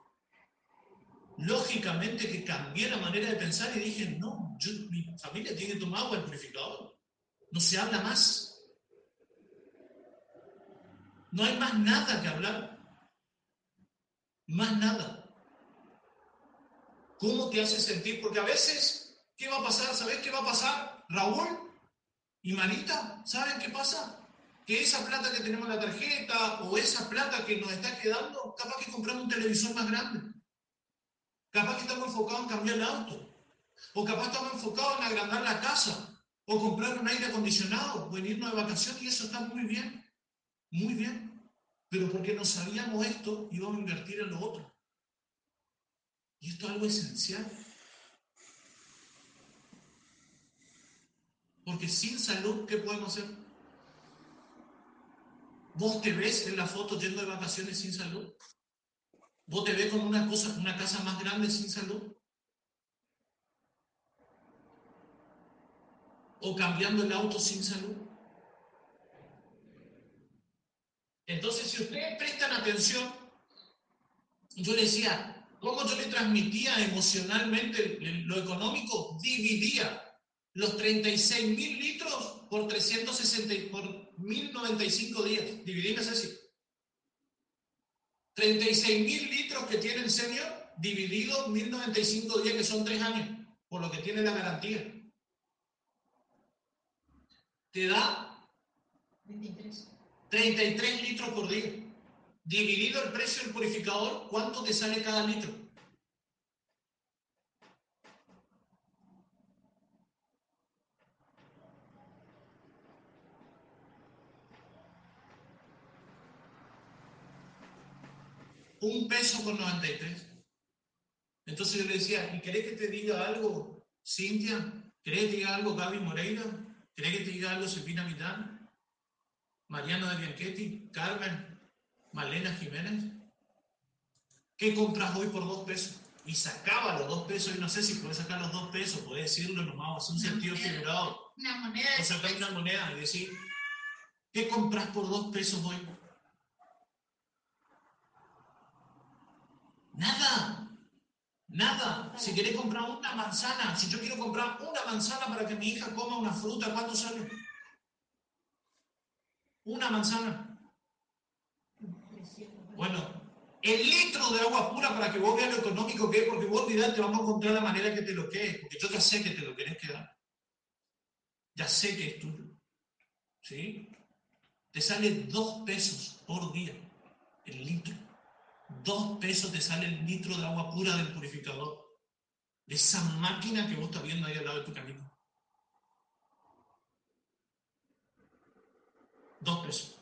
lógicamente que cambié la manera de pensar y dije, no, mi familia tiene que tomar agua del purificador. No se habla más. No hay más nada que hablar. Más nada. ¿Cómo te hace sentir? Porque a veces, ¿qué va a pasar? ¿Sabes qué va a pasar? Raúl y Marita, ¿saben qué pasa? Que esa plata que tenemos en la tarjeta o esa plata que nos está quedando, capaz que compramos un televisor más grande. Capaz que estamos enfocados en cambiar el auto. O capaz estamos enfocados en agrandar la casa. O comprar un aire acondicionado. O en irnos de vacaciones. Y eso está muy bien. Muy bien. Pero porque no sabíamos esto, íbamos a invertir en lo otro. Y esto es algo esencial. Porque sin salud, ¿qué podemos hacer? ¿Vos te ves en la foto yendo de vacaciones sin salud? ¿Vos te ves con una, cosa, una casa más grande sin salud? ¿O cambiando el auto sin salud? Entonces, si ustedes prestan atención, yo decía, ¿cómo yo le transmitía emocionalmente lo económico? Dividía los 36 mil litros por 360, por 1095 días. Dividíme así. 36 mil litros que tiene el senior, dividido 1095 días, que son tres años, por lo que tiene la garantía. Te da 33 litros por día. Dividido el precio del purificador, ¿cuánto te sale cada litro? Un peso con 93. Entonces yo le decía, ¿y querés que te diga algo, Cintia? ¿Querés que te diga algo, Gaby Moreira? ¿Querés que te diga algo, Silvina Mitán? Mariana de Bianchetti? ¿Carmen? ¿Malena Jiménez? ¿Qué compras hoy por dos pesos? Y sacaba los dos pesos, y no sé si puedes sacar los dos pesos, puedes decirlo nomás, hacer un sentido figurado. Una moneda. O sacar una moneda y decir, ¿qué compras por dos pesos hoy? Nada. Nada. Si querés comprar una manzana, si yo quiero comprar una manzana para que mi hija coma una fruta, ¿cuánto sale? Una manzana. Bueno, el litro de agua pura para que vos veas lo económico que es, porque vos te vamos a encontrar la manera que te lo quedes, porque yo ya sé que te lo querés quedar. Ya sé que es tuyo. ¿Sí? te sale dos pesos por día el litro. Dos pesos te sale el litro de agua pura del purificador. De esa máquina que vos estás viendo ahí al lado de tu camino. Dos pesos.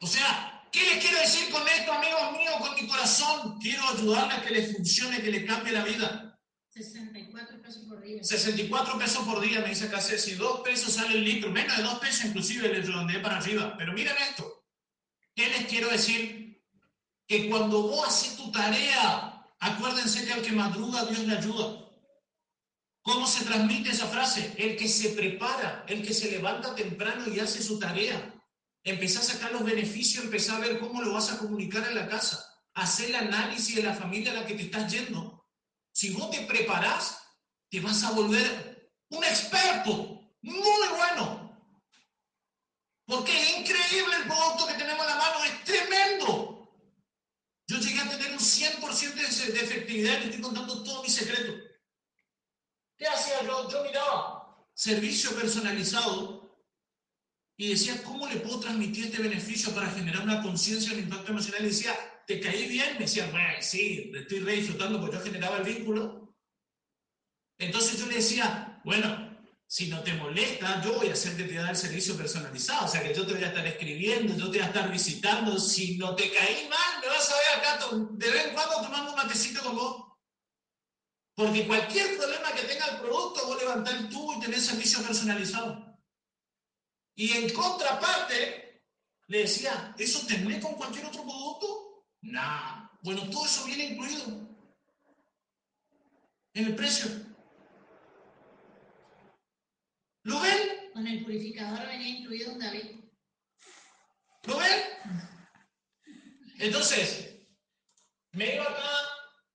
O sea, ¿qué les quiero decir con esto, amigos míos, con mi corazón? Quiero ayudarle a que le funcione, que le cambie la vida. 64 pesos por día. 64 pesos por día, me dice acá Ceci. Dos pesos sale el litro, menos de dos pesos inclusive le redondeé para arriba. Pero miren esto. ¿Qué les quiero decir? Que cuando vos haces tu tarea, acuérdense que al que madruga Dios le ayuda. ¿Cómo se transmite esa frase? El que se prepara, el que se levanta temprano y hace su tarea. Empezá a sacar los beneficios, empezá a ver cómo lo vas a comunicar en la casa. Hacer el análisis de la familia a la que te estás yendo. Si vos te preparás, te vas a volver un experto muy bueno. Porque es increíble el producto que tenemos en la mano, es tremendo. Yo llegué a tener un 100% de efectividad y le estoy contando todo mi secreto. ¿Qué hacía yo? Yo miraba servicio personalizado y decía, ¿cómo le puedo transmitir este beneficio para generar una conciencia de impacto emocional? Y decía, ¿te caí bien? Me decía, bueno, sí, estoy re disfrutando porque yo generaba el vínculo. Entonces yo le decía, bueno, si no te molesta, yo voy a hacerte te dar el servicio personalizado, o sea que yo te voy a estar escribiendo, yo te voy a estar visitando, si no te caí mal, me vas a ver acá de vez en cuando tomando un matecito con vos. Porque cualquier problema que tenga el producto, vos levantás tubo y tenés servicio personalizado. Y en contraparte, le decía, ¿eso tenés con cualquier otro producto? Nah. Bueno, todo eso viene incluido en el precio. ¿Lo ven? Con el purificador venía incluido un David. ¿Lo ven? Entonces, me iba acá,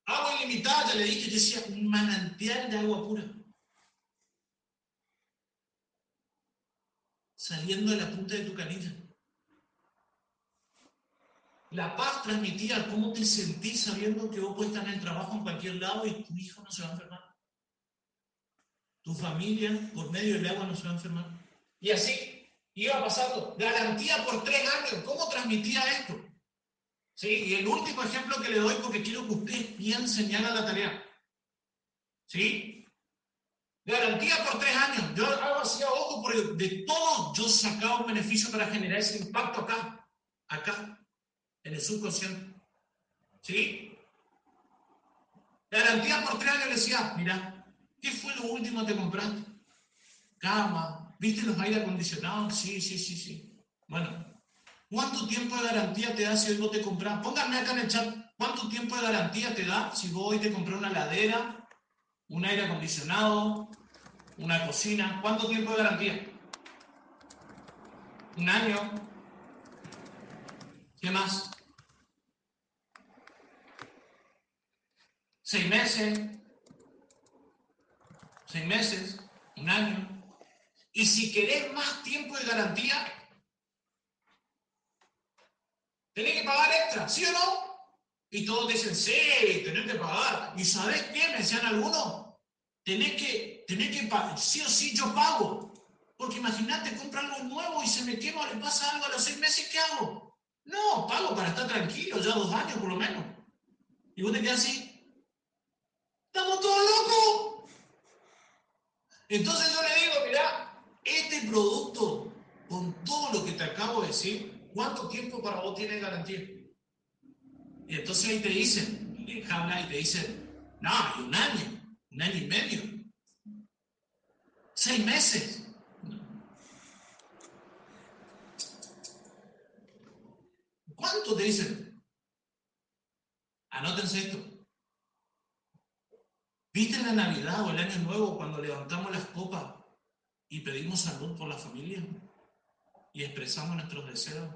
agua ilimitada, ya le dije, yo decía, un manantial de agua pura. Saliendo de la punta de tu canilla. La paz transmitía cómo te sentís sabiendo que vos puedes estar en el trabajo en cualquier lado y tu hijo no se va a enfermar tu familia por medio del agua no se va a enfermar. Y así iba pasando. Garantía por tres años. ¿Cómo transmitía esto? ¿Sí? Y el último ejemplo que le doy porque quiero que ustedes piensen ya la tarea. ¿Sí? Garantía por tres años. Yo hago así a ojo porque de todo yo sacaba un beneficio para generar ese impacto acá, acá, en el subconsciente. ¿Sí? Garantía por tres años le decía, mira, ¿Qué fue lo último que compraste? Cama. ¿Viste los aire acondicionados? Sí, sí, sí, sí. Bueno, ¿cuánto tiempo de garantía te da si hoy vos te compras? Pónganme acá en el chat, ¿cuánto tiempo de garantía te da si vos hoy te compras una ladera, un aire acondicionado, una cocina? ¿Cuánto tiempo de garantía? ¿Un año? ¿Qué más? ¿Seis meses? Seis meses, un año. Y si querés más tiempo de garantía, tenés que pagar extra, ¿sí o no? Y todos dicen, sí, tenés que pagar. ¿Y sabés qué? Me decían algunos, tenés que, tenés que pagar, sí o sí yo pago. Porque imagínate, compra algo nuevo y se me quema le pasa algo a los seis meses, ¿qué hago? No, pago para estar tranquilo, ya dos años por lo menos. Y vos te quedas así, ¿estamos todos locos? Entonces yo le digo, mira, este producto, con todo lo que te acabo de decir, ¿cuánto tiempo para vos tiene garantía? Y entonces ahí te dicen, y te dicen, no, hay un año, un año y medio, seis meses. ¿Cuánto te dicen? Anótense esto. ¿Viste la Navidad o el Año Nuevo cuando levantamos las copas y pedimos salud por la familia y expresamos nuestros deseos?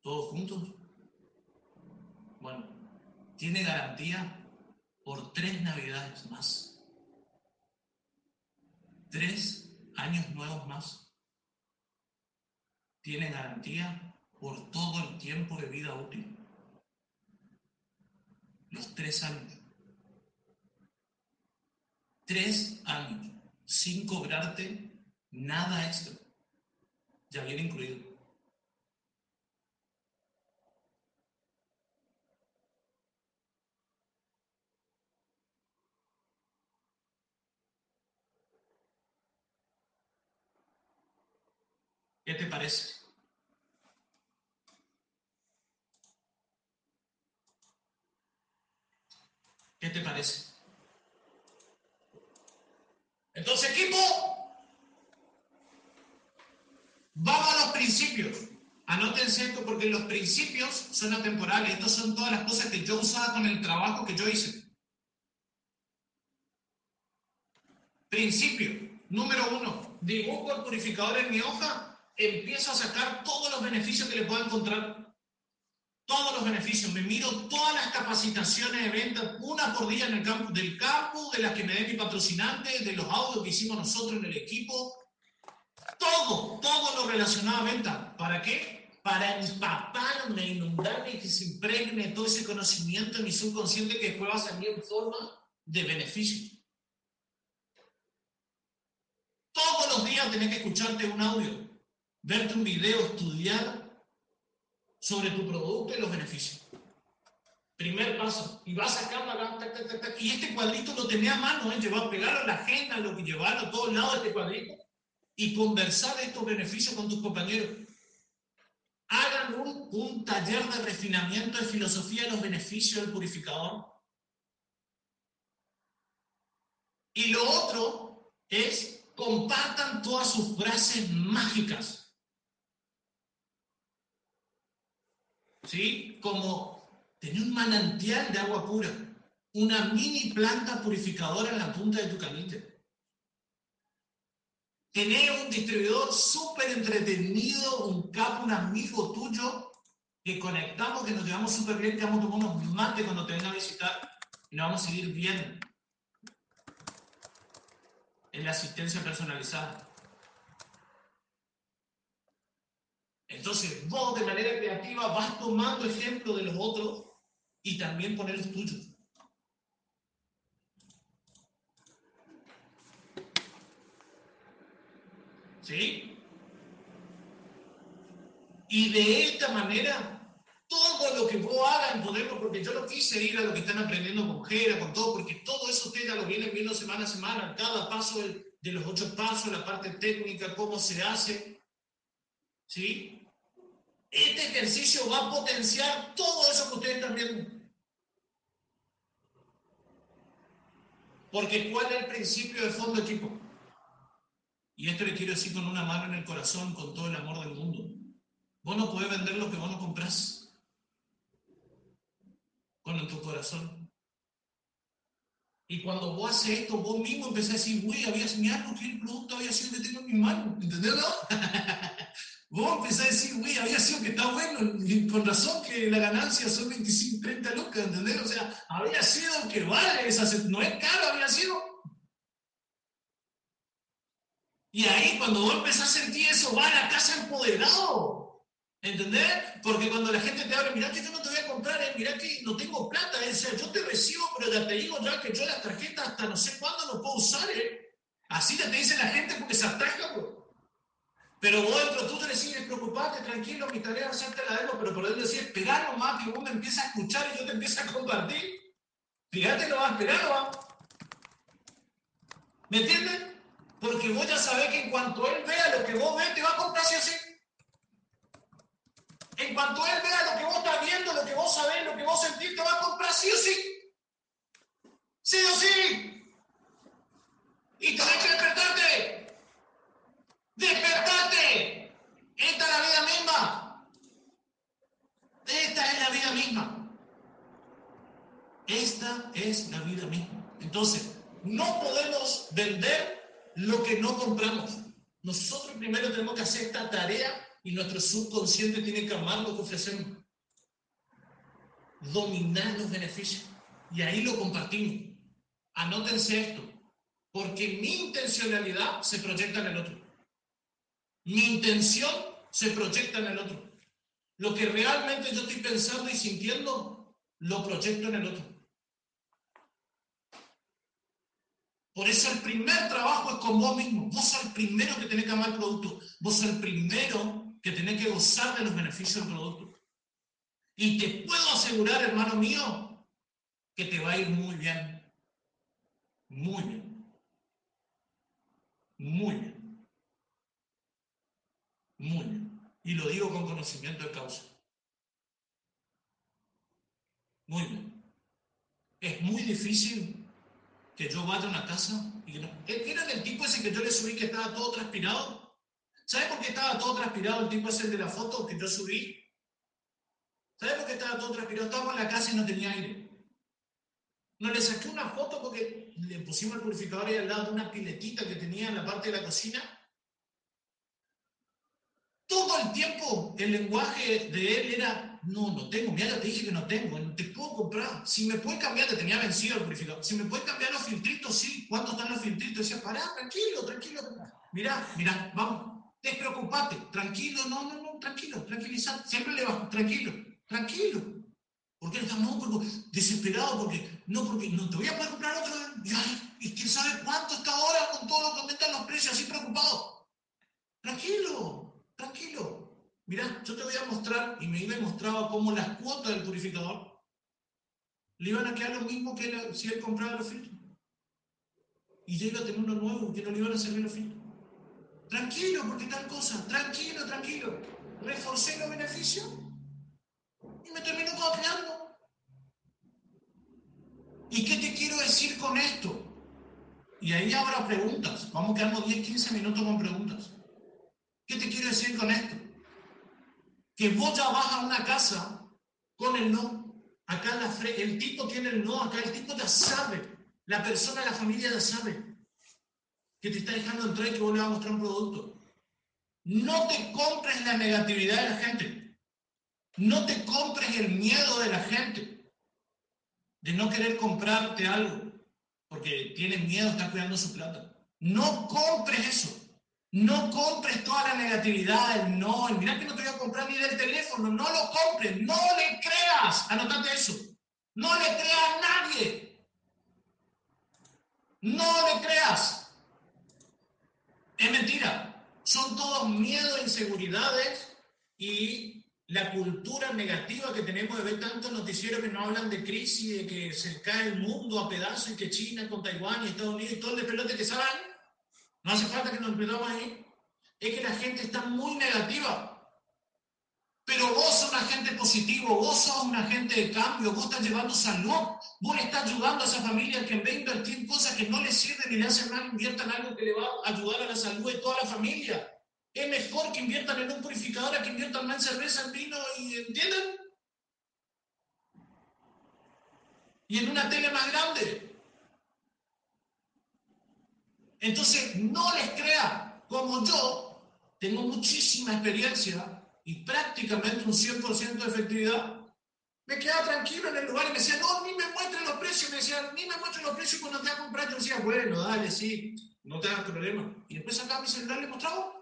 ¿Todos juntos? Bueno, tiene garantía por tres Navidades más. Tres años nuevos más. Tiene garantía por todo el tiempo de vida útil. Los tres años tres años sin cobrarte nada extra. ya viene incluido. ¿Qué te parece? ¿Qué te parece? Entonces, equipo, vamos a los principios. Anótense esto porque los principios son atemporales. Estas son todas las cosas que yo usaba con el trabajo que yo hice. Principio número uno. Dibujo el purificador en mi hoja, empiezo a sacar todos los beneficios que le puedo encontrar todos los beneficios, me miro todas las capacitaciones de venta, una por día en el campo, del campo, de las que me dé mi patrocinante, de los audios que hicimos nosotros en el equipo, todo, todo lo relacionado a venta. ¿Para qué? Para empaparme, inundarme y que se impregne todo ese conocimiento en mi subconsciente que después va a salir en forma de beneficio. Todos los días tenés que escucharte un audio, verte un video, estudiar sobre tu producto y los beneficios. Primer paso. Y vas a sacar la Y este cuadrito lo tenía a mano, ¿eh? llevar, pegarlo en la agenda, lo que llevarlo a todos lados este cuadrito. Y conversar de estos beneficios con tus compañeros. Hagan un, un taller de refinamiento de filosofía de los beneficios del purificador. Y lo otro es compartan todas sus frases mágicas ¿sí? Como tener un manantial de agua pura, una mini planta purificadora en la punta de tu canite. Tener un distribuidor súper entretenido, un capo, un amigo tuyo, que conectamos, que nos llevamos súper bien, que vamos a tomar unos mate cuando te venga a visitar y nos vamos a seguir bien en la asistencia personalizada. Entonces, vos de manera creativa vas tomando ejemplo de los otros y también poner los tuyos. ¿Sí? Y de esta manera, todo lo que vos hagas en Poderlo, porque yo no quise ir a lo que están aprendiendo con Jera, con todo, porque todo eso ustedes ya lo vienen viendo semana a semana, cada paso de los ocho pasos, la parte técnica, cómo se hace. ¿Sí? Este ejercicio va a potenciar todo eso que ustedes están viendo. Porque ¿cuál es el principio de fondo, equipo? Y esto le quiero decir con una mano en el corazón, con todo el amor del mundo. Vos no podés vender lo que vos no comprás. Con tu corazón. Y cuando vos haces esto, vos mismo empezás a decir, uy, había algo que el producto había sido que tengo en mi mano. ¿Entendés? Vos empezás a decir, uy, había sido que está bueno, y con razón que la ganancia son 25, 30 lucas, ¿entendés? O sea, había sido que vale, esa, no es caro, había sido. Y ahí cuando vos empezás a sentir eso, va a la casa empoderado, ¿entendés? Porque cuando la gente te habla, mirá que yo no te voy a comprar, eh, mirá que no tengo plata, eh, o sea, yo te recibo, pero ya te digo ya que yo las tarjetas hasta no sé cuándo no puedo usar, ¿eh? Así te dice la gente porque se ataca, bro. Pero vos dentro tú te decís, preocupate, tranquilo, mi tarea es hacerte la demo, pero por él decir, esperá nomás que vos me empieces a escuchar y yo te empiezo a compartir. Fíjate nomás, esperá nomás. ¿Me entiendes? Porque vos ya sabés que en cuanto él vea lo que vos ves, te va a comprar sí o sí. En cuanto él vea lo que vos estás viendo, lo que vos sabés, lo que vos sentís, te va a comprar sí o sí. Sí o sí. Y tenés que despertarte. ¡Despertate! Esta es la vida misma. Esta es la vida misma. Esta es la vida misma. Entonces, no podemos vender lo que no compramos. Nosotros primero tenemos que hacer esta tarea y nuestro subconsciente tiene que amar lo que ofrecemos. Dominar los beneficios. Y ahí lo compartimos. Anótense esto. Porque mi intencionalidad se proyecta en el otro. Mi intención se proyecta en el otro. Lo que realmente yo estoy pensando y sintiendo, lo proyecto en el otro. Por eso el primer trabajo es con vos mismo. Vos sos el primero que tenés que amar el producto. Vos sos el primero que tenés que gozar de los beneficios del producto. Y te puedo asegurar, hermano mío, que te va a ir muy bien. Muy bien. Muy bien. Muy bien. Y lo digo con conocimiento de causa. Muy bien. Es muy difícil que yo vaya a una casa y que no. ¿Era del tipo ese que yo le subí que estaba todo transpirado? ¿Sabe por qué estaba todo transpirado el tipo ese de la foto que yo subí? ¿Sabe por qué estaba todo transpirado? Estábamos en la casa y no tenía aire. No le saqué una foto porque le pusimos el purificador ahí al lado de una piletita que tenía en la parte de la cocina. Todo el tiempo el lenguaje de él era, no, no tengo, mira, ya te dije que no tengo, no te puedo comprar. Si me puedes cambiar, te tenía vencido el purificador. Si me puedes cambiar los filtritos, sí. ¿Cuántos están los filtritos? Decía, pará, tranquilo, tranquilo. Mirá, mirá, vamos, despreocupate, tranquilo, no, no, no, tranquilo, tranquilizate. Siempre le vas, tranquilo, tranquilo. ¿Por qué está porque, desesperado? Porque no, porque no te voy a poder comprar otro. Y, ay, y quién sabe cuánto está ahora con todo lo que aumentan los precios, así preocupado. Tranquilo, tranquilo. Mirá, yo te voy a mostrar, y me iba y mostraba cómo las cuotas del purificador le iban a quedar lo mismo que si él compraba los filtros. Y ya iba a tener uno nuevo, que no le iban a servir los filtros. Tranquilo, porque tal cosa, tranquilo, tranquilo. Reforcé los beneficios y me terminó copiando. ¿Y qué te quiero decir con esto? Y ahí habrá preguntas. Vamos quedando 10, 15 minutos con preguntas. ¿Qué te quiero decir con esto? Que vos ya vas a una casa con el no. Acá la el tipo tiene el no, acá el tipo ya sabe. La persona, la familia ya sabe que te está dejando entrar y que vos le vas a mostrar un producto. No te compres la negatividad de la gente. No te compres el miedo de la gente de no querer comprarte algo porque tienen miedo, están cuidando su plata. No compres eso. No compres toda la negatividad, el no, el mira que no te voy a comprar ni del teléfono, no lo compres, no le creas, anotate eso. No le creas a nadie. No le creas. Es mentira. Son todos miedos, inseguridades y la cultura negativa que tenemos de ver tantos noticieros que no hablan de crisis, de que se cae el mundo a pedazos y que China con Taiwán y Estados Unidos y todo el pelote que saben, no hace falta que nos metamos ahí, es que la gente está muy negativa. Pero vos sos un agente positivo, vos sos un agente de cambio, vos estás llevando salud, vos estás ayudando a esa familia que en vez invertir en cosas que no le sirven ni le hacen mal, inviertan algo que le va a ayudar a la salud de toda la familia. Es mejor que inviertan en un purificador que inviertan en cerveza, en vino y ¿entienden? Y en una tele más grande. Entonces, no les crea, como yo tengo muchísima experiencia y prácticamente un 100% de efectividad, me quedaba tranquilo en el lugar y me decía, no, ni me muestren los precios, me decía, ni me muestren los precios cuando te voy a comprar. Yo decía, bueno, dale, sí, no te hagas problema. Y después sacaba mi celular y le mostraba.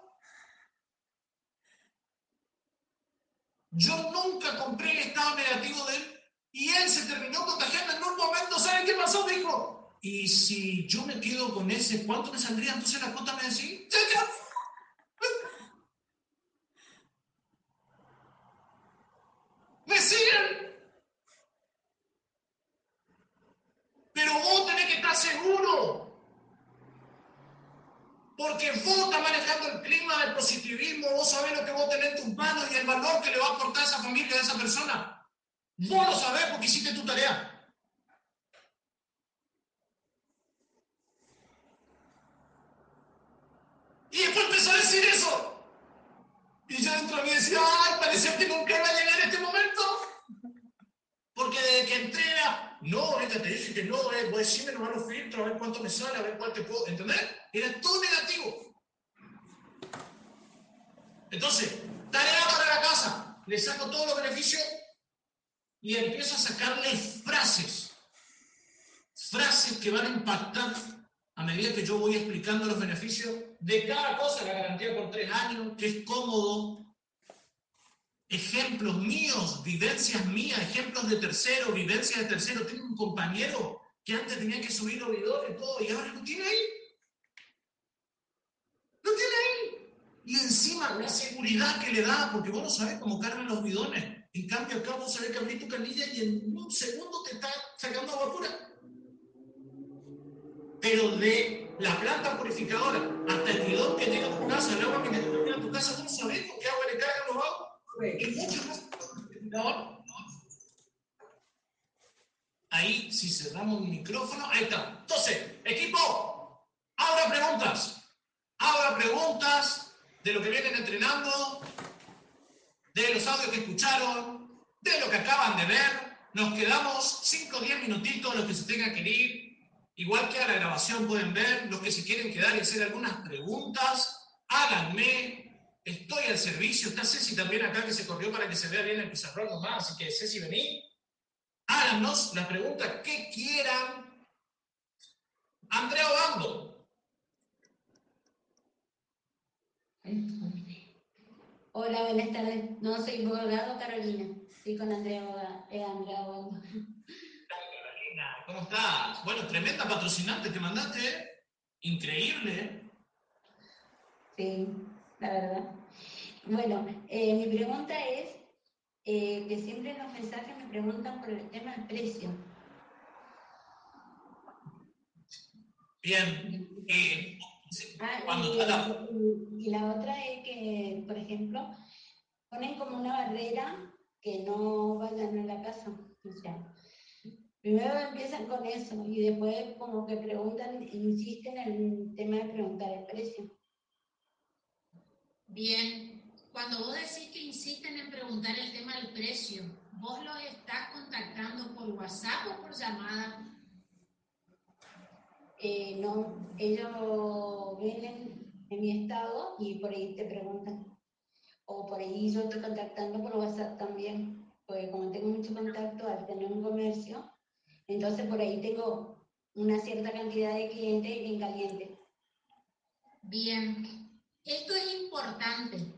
Yo nunca compré el estado negativo de él y él se terminó contagiando en un momento. ¿Saben qué pasó? Dijo, y si yo me quedo con ese, ¿cuánto me saldría entonces la cuota? Me decía, me siguen. Pero vos tenés que estar seguro. Porque vos estás manejando el clima del positivismo, vos sabés lo que vos tenés en tus manos y el valor que le va a aportar a esa familia, a esa persona. Vos lo sabés porque hiciste tu tarea. Y después empezó a decir eso. Y yo dentro de mí decía, ay, parecía que nunca iba a llegar este momento. Porque desde que entré era, no, ahorita te dije que no, eh, voy a decirme nomás los filtros, a ver cuánto me sale, a ver cuál te puedo, ¿entender? Era todo negativo. Entonces, tarea para la casa, le saco todos los beneficios y empiezo a sacarle frases, frases que van a impactar a medida que yo voy explicando los beneficios de cada cosa, la garantía por tres años, que es cómodo, ejemplos míos, vivencias mías, ejemplos de tercero, vivencias de tercero. Tengo un compañero que antes tenía que subir los bidones, todo, y ahora lo tiene ahí. Lo tiene ahí. Y encima la seguridad que le da, porque vos no sabés cómo cargan los bidones. En cambio, acá vos sabés que abrís tu canilla y en un segundo te está sacando agua pura. Pero de la planta purificadora hasta el bidón que llega a tu casa, el agua que llega a tu casa, vos no sabés con qué agua le cargan los aguas. Ahí, si cerramos el micrófono, ahí está. Entonces, equipo, ahora preguntas. Ahora preguntas de lo que vienen entrenando, de los audios que escucharon, de lo que acaban de ver. Nos quedamos 5 o 10 minutitos, los que se tengan que ir. Igual que a la grabación pueden ver, los que se quieren quedar y hacer algunas preguntas, háganme. Estoy al servicio. Está Ceci también acá que se corrió para que se vea bien el pizarrón nomás. Así que Ceci, vení. Háganos la pregunta que quieran. Andrea Obando. Hola, buenas tardes. No soy abogado, Carolina. Estoy con Andrea, eh, Andrea Obando. Carolina, ¿cómo estás? Bueno, tremenda patrocinante te mandaste. Increíble. Sí, la verdad. Bueno, eh, mi pregunta es eh, que siempre en los mensajes me preguntan por el tema del precio. Bien. Eh, Ah, cuando y, y- y la otra es que, por ejemplo, ponen como una barrera que no vayan a la casa. O sea, primero empiezan con eso y después como que preguntan, insisten en el tema de preguntar el precio. Bien, cuando vos decís que insisten en preguntar el tema del precio, ¿vos los estás contactando por WhatsApp o por llamada? Eh, no, ellos ven en, en mi estado y por ahí te preguntan. O por ahí yo estoy contactando por WhatsApp también, porque como tengo mucho contacto al tener un comercio, entonces por ahí tengo una cierta cantidad de clientes en caliente. Bien, esto es importante.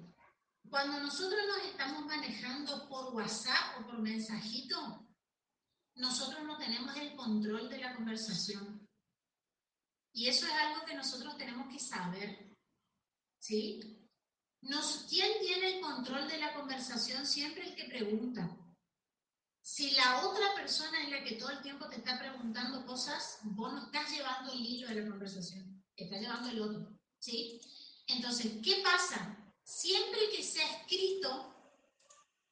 Cuando nosotros nos estamos manejando por WhatsApp o por mensajito, nosotros no tenemos el control de la conversación. Y eso es algo que nosotros tenemos que saber. ¿Sí? Nos, ¿Quién tiene el control de la conversación? Siempre el que pregunta. Si la otra persona es la que todo el tiempo te está preguntando cosas, vos no estás llevando el hilo de la conversación, estás llevando el otro. ¿Sí? Entonces, ¿qué pasa? Siempre que se ha escrito,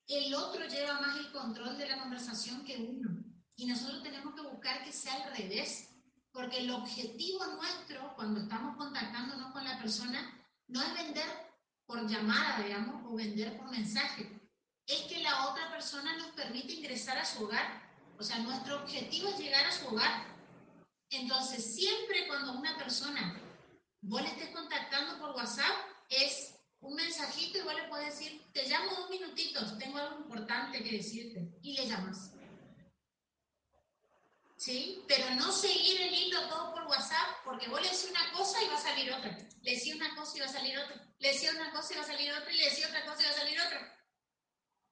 el otro lleva más el control de la conversación que uno. Y nosotros tenemos que buscar que sea al revés. Porque el objetivo nuestro, cuando estamos contactándonos con la persona, no es vender por llamada, digamos, o vender por mensaje. Es que la otra persona nos permite ingresar a su hogar. O sea, nuestro objetivo es llegar a su hogar. Entonces, siempre cuando una persona, vos le estés contactando por WhatsApp, es un mensajito y vos le puedes decir, te llamo dos minutitos, tengo algo importante que decirte. Y le llamas. ¿sí? Pero no seguir el hilo todo por WhatsApp, porque vos le decís una cosa y va a salir otra. Le decís una cosa y va a salir otra. Le decís una cosa y va a salir otra. Y le decís otra cosa y va a salir otra.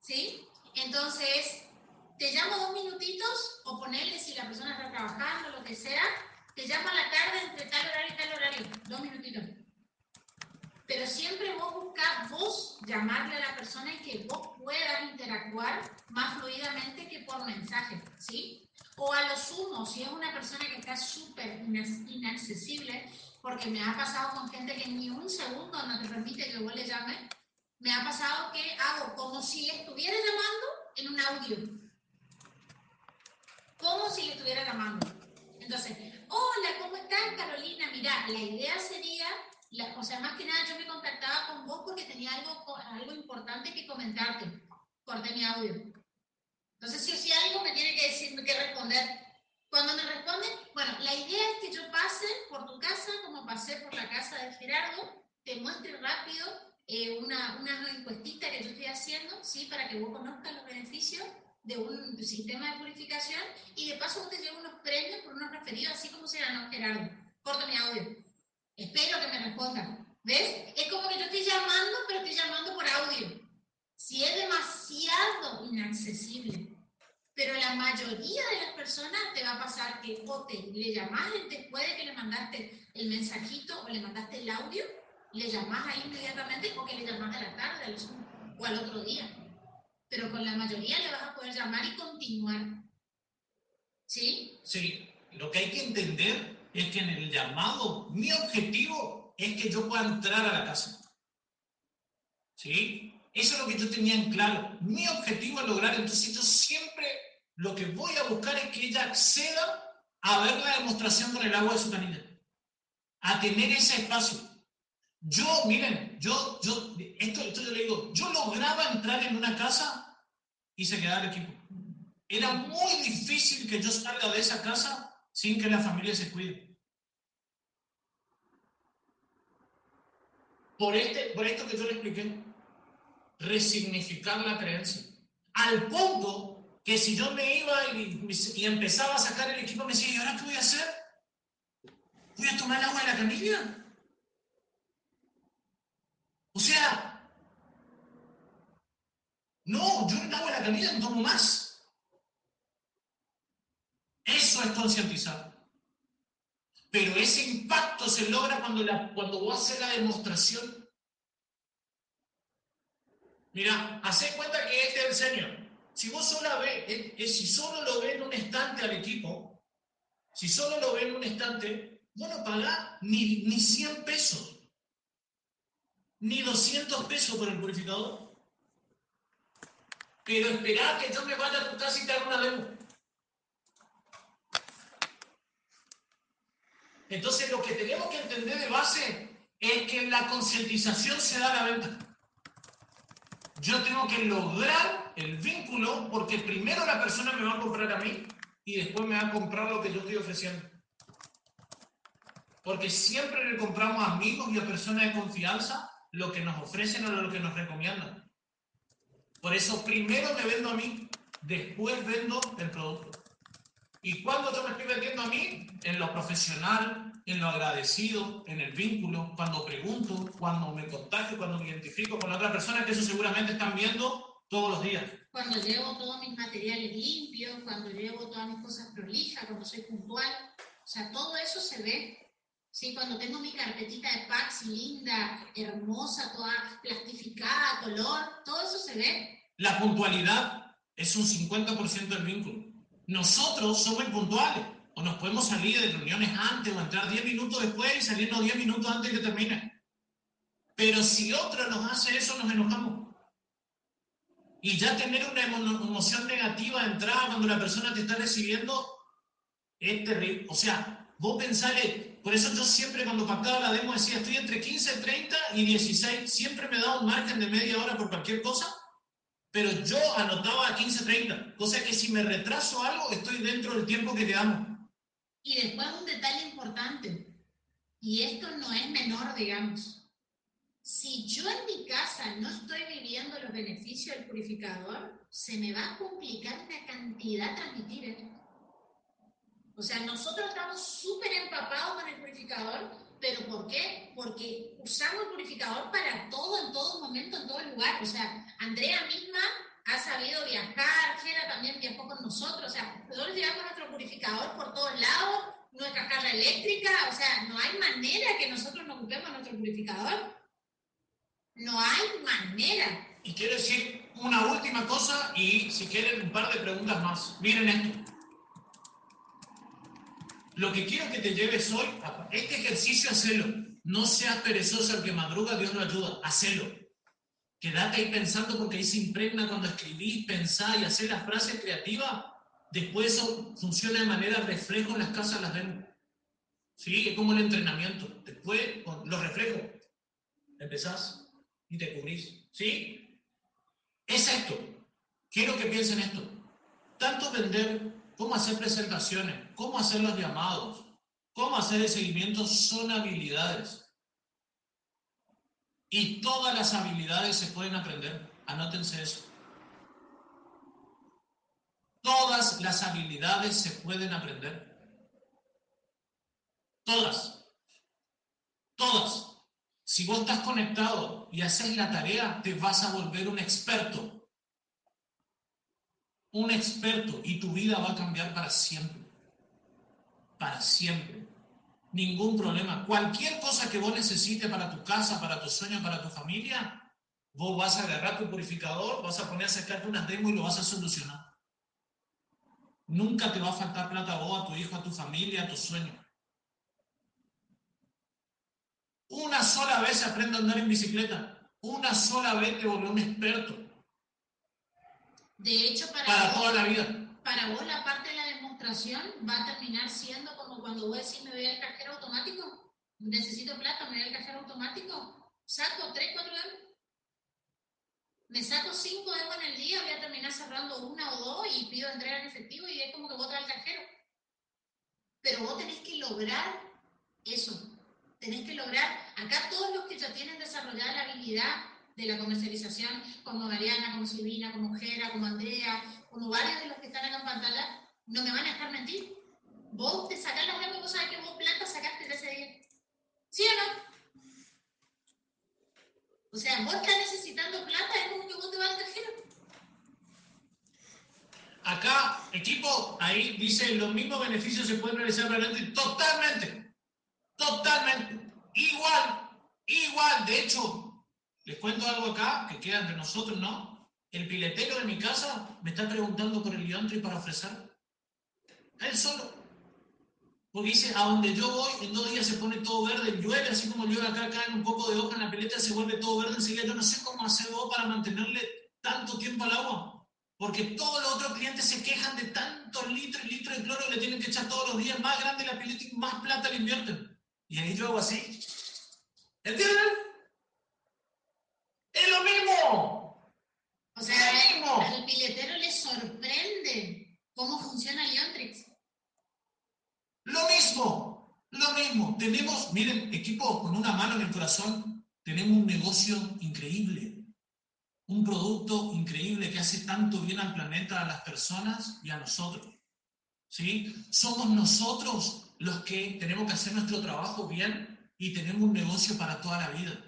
¿Sí? Entonces, te llamo dos minutitos o ponerle si la persona está trabajando, lo que sea, te llamo a la tarde entre tal horario y tal horario. Dos minutitos. Pero siempre vos buscás, vos llamarle a la persona y que vos puedas interactuar más fluidamente que por mensaje, ¿sí? O a lo sumo, si es una persona que está súper inaccesible, porque me ha pasado con gente que ni un segundo no te permite que vos le llames, me ha pasado que hago como si estuviera llamando en un audio. Como si le estuviera llamando. Entonces, hola, ¿cómo estás, Carolina? Mira, la idea sería, la, o sea, más que nada yo me contactaba con vos porque tenía algo, algo importante que comentarte. Corté mi audio. Entonces, si, si algo me tiene que decir, que responder. Cuando me responden, bueno, la idea es que yo pase por tu casa como pasé por la casa de Gerardo, te muestre rápido eh, una, una encuestita que yo estoy haciendo, ¿sí? Para que vos conozcas los beneficios de un sistema de purificación y de paso vos te llevo unos premios por unos referidos, así como se ganó Gerardo. Corta mi audio. Espero que me respondan. ¿Ves? Es como que yo estoy llamando, pero estoy llamando por audio. Si es demasiado inaccesible, Pero la mayoría de las personas te va a pasar que o te le llamás después de que le mandaste el mensajito o le mandaste el audio, le llamás ahí inmediatamente o que le llamás a la tarde al o al otro día. Pero con la mayoría le vas a poder llamar y continuar. ¿Sí? Sí, lo que hay que entender es que en el llamado, mi objetivo es que yo pueda entrar a la casa. ¿Sí? Eso es lo que yo tenía en claro. Mi objetivo es lograr, entonces yo siempre lo que voy a buscar es que ella acceda a ver la demostración con el agua de su canilla, a tener ese espacio. Yo, miren, yo, yo, esto, esto yo le digo, yo lograba entrar en una casa y se quedaba el equipo. Era muy difícil que yo salga de esa casa sin que la familia se cuide. Por, este, por esto que yo le expliqué, resignificar la creencia. Al punto que si yo me iba y, y, empezaba a sacar el equipo, me decía, ¿y ahora qué voy a hacer? ¿Voy a tomar agua de la camilla? O sea, no, yo el agua de la camilla no tomo más. Eso es concientizar. Pero ese impacto se logra cuando, cuando vos haces la demostración. Mira, hace cuenta que este es el Señor. Si vos solo ves, si solo lo ves en un estante al equipo, si solo lo ves en un estante, vos no pagás ni, ni 100 pesos, ni 200 pesos por el purificador. Pero esperá que yo me vaya a tu casa y te haga una demo. Entonces, lo que tenemos que entender de base es que la concientización se da a la venta. Yo tengo que lograr el vínculo porque primero la persona me va a comprar a mí y después me va a comprar lo que yo estoy ofreciendo. Porque siempre le compramos amigos y a personas de confianza lo que nos ofrecen o lo que nos recomiendan. Por eso primero me vendo a mí, después vendo el producto. ¿Y cuando yo me estoy vendiendo a mí? En lo profesional, en lo agradecido, en el vínculo, cuando pregunto, cuando me contacto, cuando me identifico con otra persona, que eso seguramente están viendo todos los días. Cuando llevo todos mis materiales limpios, cuando llevo todas mis cosas prolijas, cuando soy puntual. O sea, todo eso se ve. ¿Sí? Cuando tengo mi carpetita de Paxi linda, hermosa, toda plastificada, color, todo eso se ve. La puntualidad es un 50% del vínculo. Nosotros somos puntuales, o nos podemos salir de reuniones antes o entrar 10 minutos después y salirnos 10 minutos antes que termine. Pero si otro nos hace eso, nos enojamos. Y ya tener una emoción negativa de entrada cuando la persona te está recibiendo es terrible. O sea, vos pensale, por eso yo siempre cuando pactaba la demo decía, estoy entre 15, 30 y 16, siempre me da un margen de media hora por cualquier cosa pero yo anotaba a 15.30, cosa que si me retraso algo, estoy dentro del tiempo que quedamos. Y después un detalle importante, y esto no es menor, digamos. Si yo en mi casa no estoy viviendo los beneficios del purificador, se me va a complicar una cantidad transmitir esto. O sea, nosotros estamos súper empapados con el purificador, ¿Pero por qué? Porque usamos el purificador para todo, en todo momento, en todo lugar. O sea, Andrea misma ha sabido viajar, Gera también viajó con nosotros. O sea, nosotros llevamos nuestro purificador por todos lados, nuestra carga eléctrica. O sea, no hay manera que nosotros nos ocupemos nuestro purificador. No hay manera. Y quiero decir una última cosa y si quieren un par de preguntas más. Miren esto. Lo que quiero que te lleves hoy, este ejercicio, hacelo. No seas perezoso el que madruga, Dios lo ayuda. Hacelo. Quédate ahí pensando porque ahí se impregna cuando escribís, pensás y hacer las frases creativas. Después eso funciona de manera reflejo en las casas, las vemos. ¿Sí? Es como el entrenamiento. Después, los reflejos, empezás y te cubrís. ¿Sí? Es esto. Quiero que piensen esto. Tanto vender cómo hacer presentaciones, cómo hacer los llamados, cómo hacer el seguimiento son habilidades. Y todas las habilidades se pueden aprender. Anótense eso. Todas las habilidades se pueden aprender. Todas. Todas. Si vos estás conectado y haces la tarea, te vas a volver un experto. Un experto y tu vida va a cambiar para siempre. Para siempre. Ningún problema. Cualquier cosa que vos necesites para tu casa, para tu sueño, para tu familia, vos vas a agarrar tu purificador, vas a poner a sacarte unas demos y lo vas a solucionar. Nunca te va a faltar plata a vos, a tu hijo, a tu familia, a tu sueño. Una sola vez aprende a andar en bicicleta. Una sola vez te volvió un experto. De hecho, para, para vos, toda la vida. para vos la parte de la demostración va a terminar siendo como cuando vos decís me voy al cajero automático, necesito plata, me voy al cajero automático, saco 3, 4 euros, me saco 5 euros en el día, voy a terminar cerrando una o dos y pido entrega en efectivo y es como que vos vas al cajero. Pero vos tenés que lograr eso, tenés que lograr, acá todos los que ya tienen desarrollada la habilidad de la comercialización, como Mariana, como Silvina, como Jera, como Andrea, como varios de los que están acá en pantalla, no me van a dejar mentir. Vos te sacás la y vos sabés que vos plata sacaste de ese día. ¿Sí o no? O sea, vos estás necesitando plata, es como que vos te vas al cajero. Acá, equipo, ahí dice los mismos beneficios se pueden realizar para adelante. Totalmente. Totalmente. Igual. Igual. De hecho, les cuento algo acá que queda entre nosotros, ¿no? El piletero de mi casa me está preguntando por el Leontri para ofrecer. Él solo. Porque dice, a donde yo voy, en dos días se pone todo verde, llueve, así como llueve acá, cae un poco de hoja en la pileta, se vuelve todo verde enseguida. Yo no sé cómo hacer vos para mantenerle tanto tiempo al agua. Porque todos los otros clientes se quejan de tantos litros y litros de cloro que le tienen que echar todos los días. Más grande la pileta y más plata le invierten. Y ahí yo hago así. ¿Entienden? ¡Es lo mismo! O sea, al piletero le sorprende cómo funciona Leontrix. Lo mismo, lo mismo. Tenemos, miren, equipo, con una mano en el corazón, tenemos un negocio increíble. Un producto increíble que hace tanto bien al planeta, a las personas y a nosotros. ¿Sí? Somos nosotros los que tenemos que hacer nuestro trabajo bien y tenemos un negocio para toda la vida.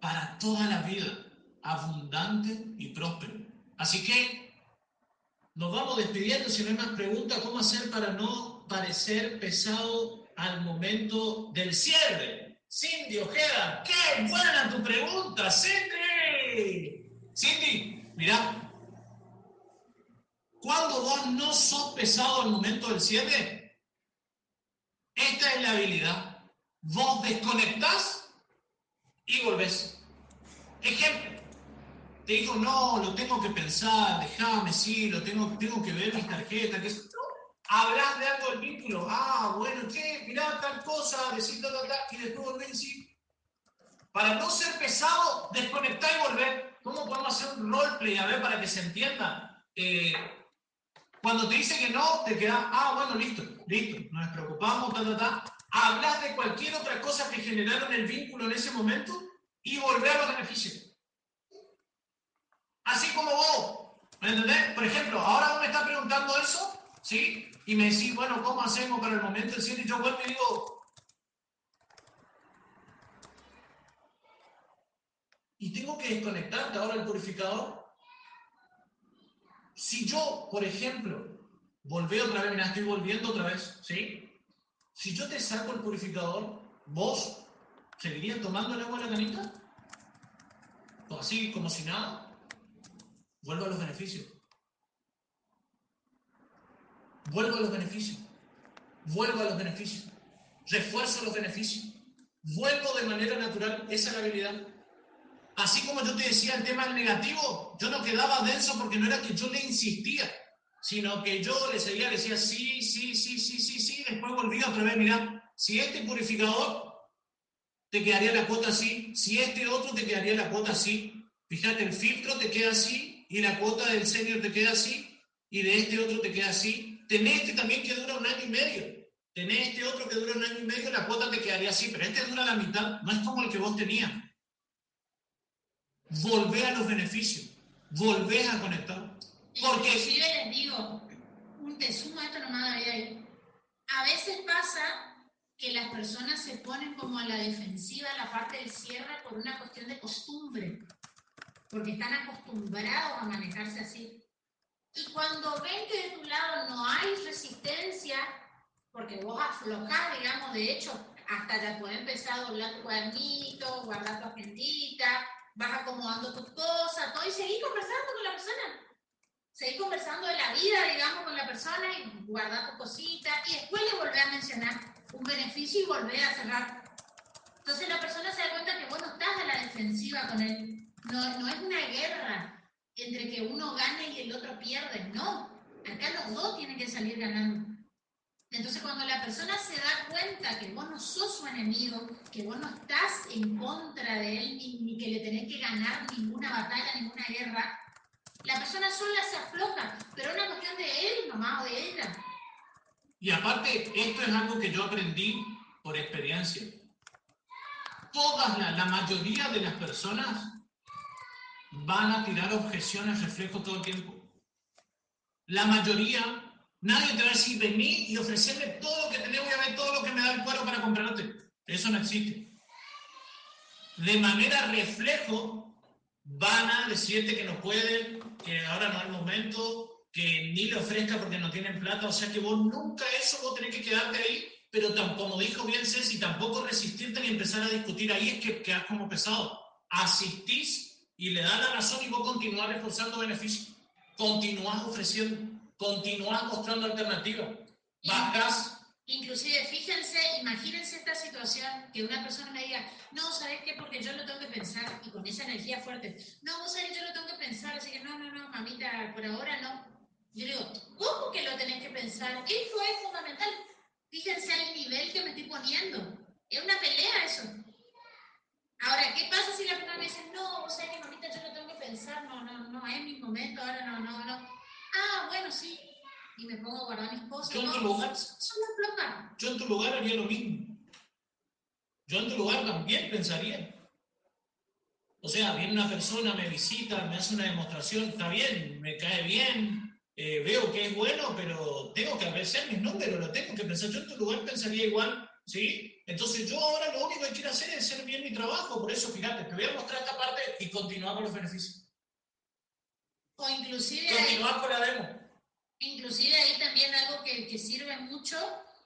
Para toda la vida. Abundante y próspero. Así que nos vamos despidiendo. Si no hay más preguntas, ¿cómo hacer para no parecer pesado al momento del cierre? Cindy Ojeda, qué buena tu pregunta, Cindy. Cindy, mira, cuando vos no sos pesado al momento del cierre, esta es la habilidad. Vos desconectás y volvés. Ejemplo, te digo, no, lo tengo que pensar, déjame, sí, lo tengo, tengo que ver mis tarjetas, que es hablas de algo del vínculo, ah, bueno, ¿qué? Mirá tal cosa, decir tal, tal, y después volver sí. Para no ser pesado, desconectar y volver. ¿Cómo podemos hacer un roleplay, a ver, para que se entienda? Eh, cuando te dice que no, te queda, ah, bueno, listo, listo, nos preocupamos, ta, ta, ta. Hablas de cualquier otra cosa que generaron el vínculo en ese momento y volver a los beneficios. Así como vos, ¿me entendés? Por ejemplo, ahora vos me estás preguntando eso, ¿sí? Y me decís, bueno, ¿cómo hacemos para el momento del cielo? Y yo vuelvo y digo, y tengo que desconectarte ahora el purificador. Si yo, por ejemplo, volví otra vez, mira, estoy volviendo otra vez, ¿sí? Si yo te saco el purificador, ¿vos seguirías tomando el agua de la canita? ¿O así, como si nada? Vuelvo a los beneficios. Vuelvo a los beneficios. Vuelvo a los beneficios. Refuerzo los beneficios. Vuelvo de manera natural. Esa es la habilidad. Así como yo te decía el tema del negativo, yo no quedaba denso porque no era que yo le insistía, sino que yo le seguía, le decía sí, sí, sí, sí, sí, sí, después volvía otra vez, mira, si este purificador te quedaría la cuota así, si este otro te quedaría la cuota así, fíjate, el filtro te queda así y la cuota del senior te queda así y de este otro te queda así, tenés este también que dura un año y medio, tenés este otro que dura un año y medio, la cuota te quedaría así, pero este dura la mitad, no es como el que vos tenías volvé a los beneficios, volvé a conectar. Porque Inclusive les digo, te sumo esto nomás ahí. A veces pasa que las personas se ponen como a la defensiva en la parte del cierre por una cuestión de costumbre, porque están acostumbrados a manejarse así. Y cuando ven que de tu lado no hay resistencia, porque vos aflojás, digamos, de hecho, hasta ya puedes empezar a doblar tu cuadernito, guardar tu agendita, vas acomodando tus cosas, todo, y seguir conversando con la persona. Seguir conversando de la vida, digamos, con la persona y guardar tu cosita, y después le volver a mencionar un beneficio y volver a cerrar. Entonces la persona se da cuenta que vos no estás a la defensiva con él. No, no es una guerra entre que uno gane y el otro pierde, no. Acá los dos tienen que salir ganando. Entonces, cuando la persona se da cuenta que vos no sos su enemigo, que vos no estás en contra de él, ni, que le tenés que ganar ninguna batalla, ninguna guerra, la persona sola se afloja, pero es una cuestión de él nomás o de ella. Y aparte, esto es algo que yo aprendí por experiencia. Todas, la, mayoría de las personas van a tirar objeciones reflejo todo el tiempo. La mayoría Nadie te va a decir, vení y ofrecerme todo lo que tenés, voy a ver todo lo que me da el cuero para comprarte. Eso no existe. De manera reflejo, van a decirte que no pueden, que ahora no hay momento, que ni le ofrezca porque no tienen plata. O sea que vos nunca eso, vos tenés que quedarte ahí, pero como dijo bien Ceci, tampoco resistirte ni empezar a discutir ahí es que quedas como pesado. Asistís y le das la razón y vos continuás reforzando beneficios. Continuás ofreciendo continúas mostrando alternativas. Bajas. Inclusive, fíjense, imagínense esta situación, que una persona me diga, no, ¿sabes qué? Porque yo lo tengo que pensar, y con esa energía fuerte, no, vos sabés, yo lo tengo que pensar, así que no, no, no, mamita, por ahora no. Yo digo, ¿cómo que lo tenés que pensar? Eso es fundamental. Fíjense el nivel que me estoy poniendo. Es una pelea eso. Ahora, ¿qué pasa si la persona me dice, no, vos sabés que mamita, yo lo tengo que pensar, no, no, no, es mi momento, ahora no, no, no. Ah, bueno, sí. Y me pongo a guardar mis cosas. Yo en tu lugar, yo en tu lugar haría lo mismo. Yo en tu lugar también pensaría. O sea, viene una persona, me visita, me hace una demostración, está bien, me cae bien, eh, veo que es bueno, pero tengo que apreciar mis números, lo tengo que pensar. Yo en tu lugar pensaría igual, ¿sí? Entonces yo ahora lo único que quiero hacer es hacer bien mi trabajo, por eso fíjate, te voy a mostrar esta parte y continuar con los beneficios. O inclusive... Continuar con la demo. Inclusive ahí también algo que, que sirve mucho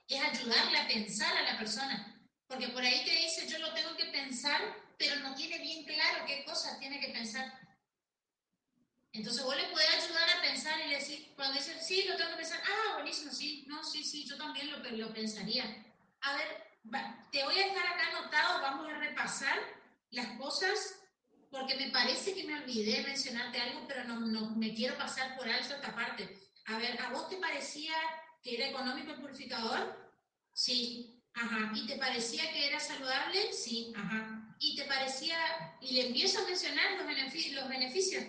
es ayudarle a pensar a la persona. Porque por ahí te dice, yo lo tengo que pensar, pero no tiene bien claro qué cosas tiene que pensar. Entonces vos le podés ayudar a pensar y decir, cuando dice, sí, lo tengo que pensar, ah, buenísimo, sí, no, sí, sí, yo también lo, lo pensaría. A ver, te voy a dejar acá anotado, vamos a repasar las cosas porque me parece que me olvidé mencionarte algo, pero no, no me quiero pasar por alto esta parte. A ver, ¿a vos te parecía que era económico el purificador? Sí, ajá. ¿Y te parecía que era saludable? Sí, ajá. ¿Y te parecía, y le empiezo a mencionar los beneficios, los beneficios?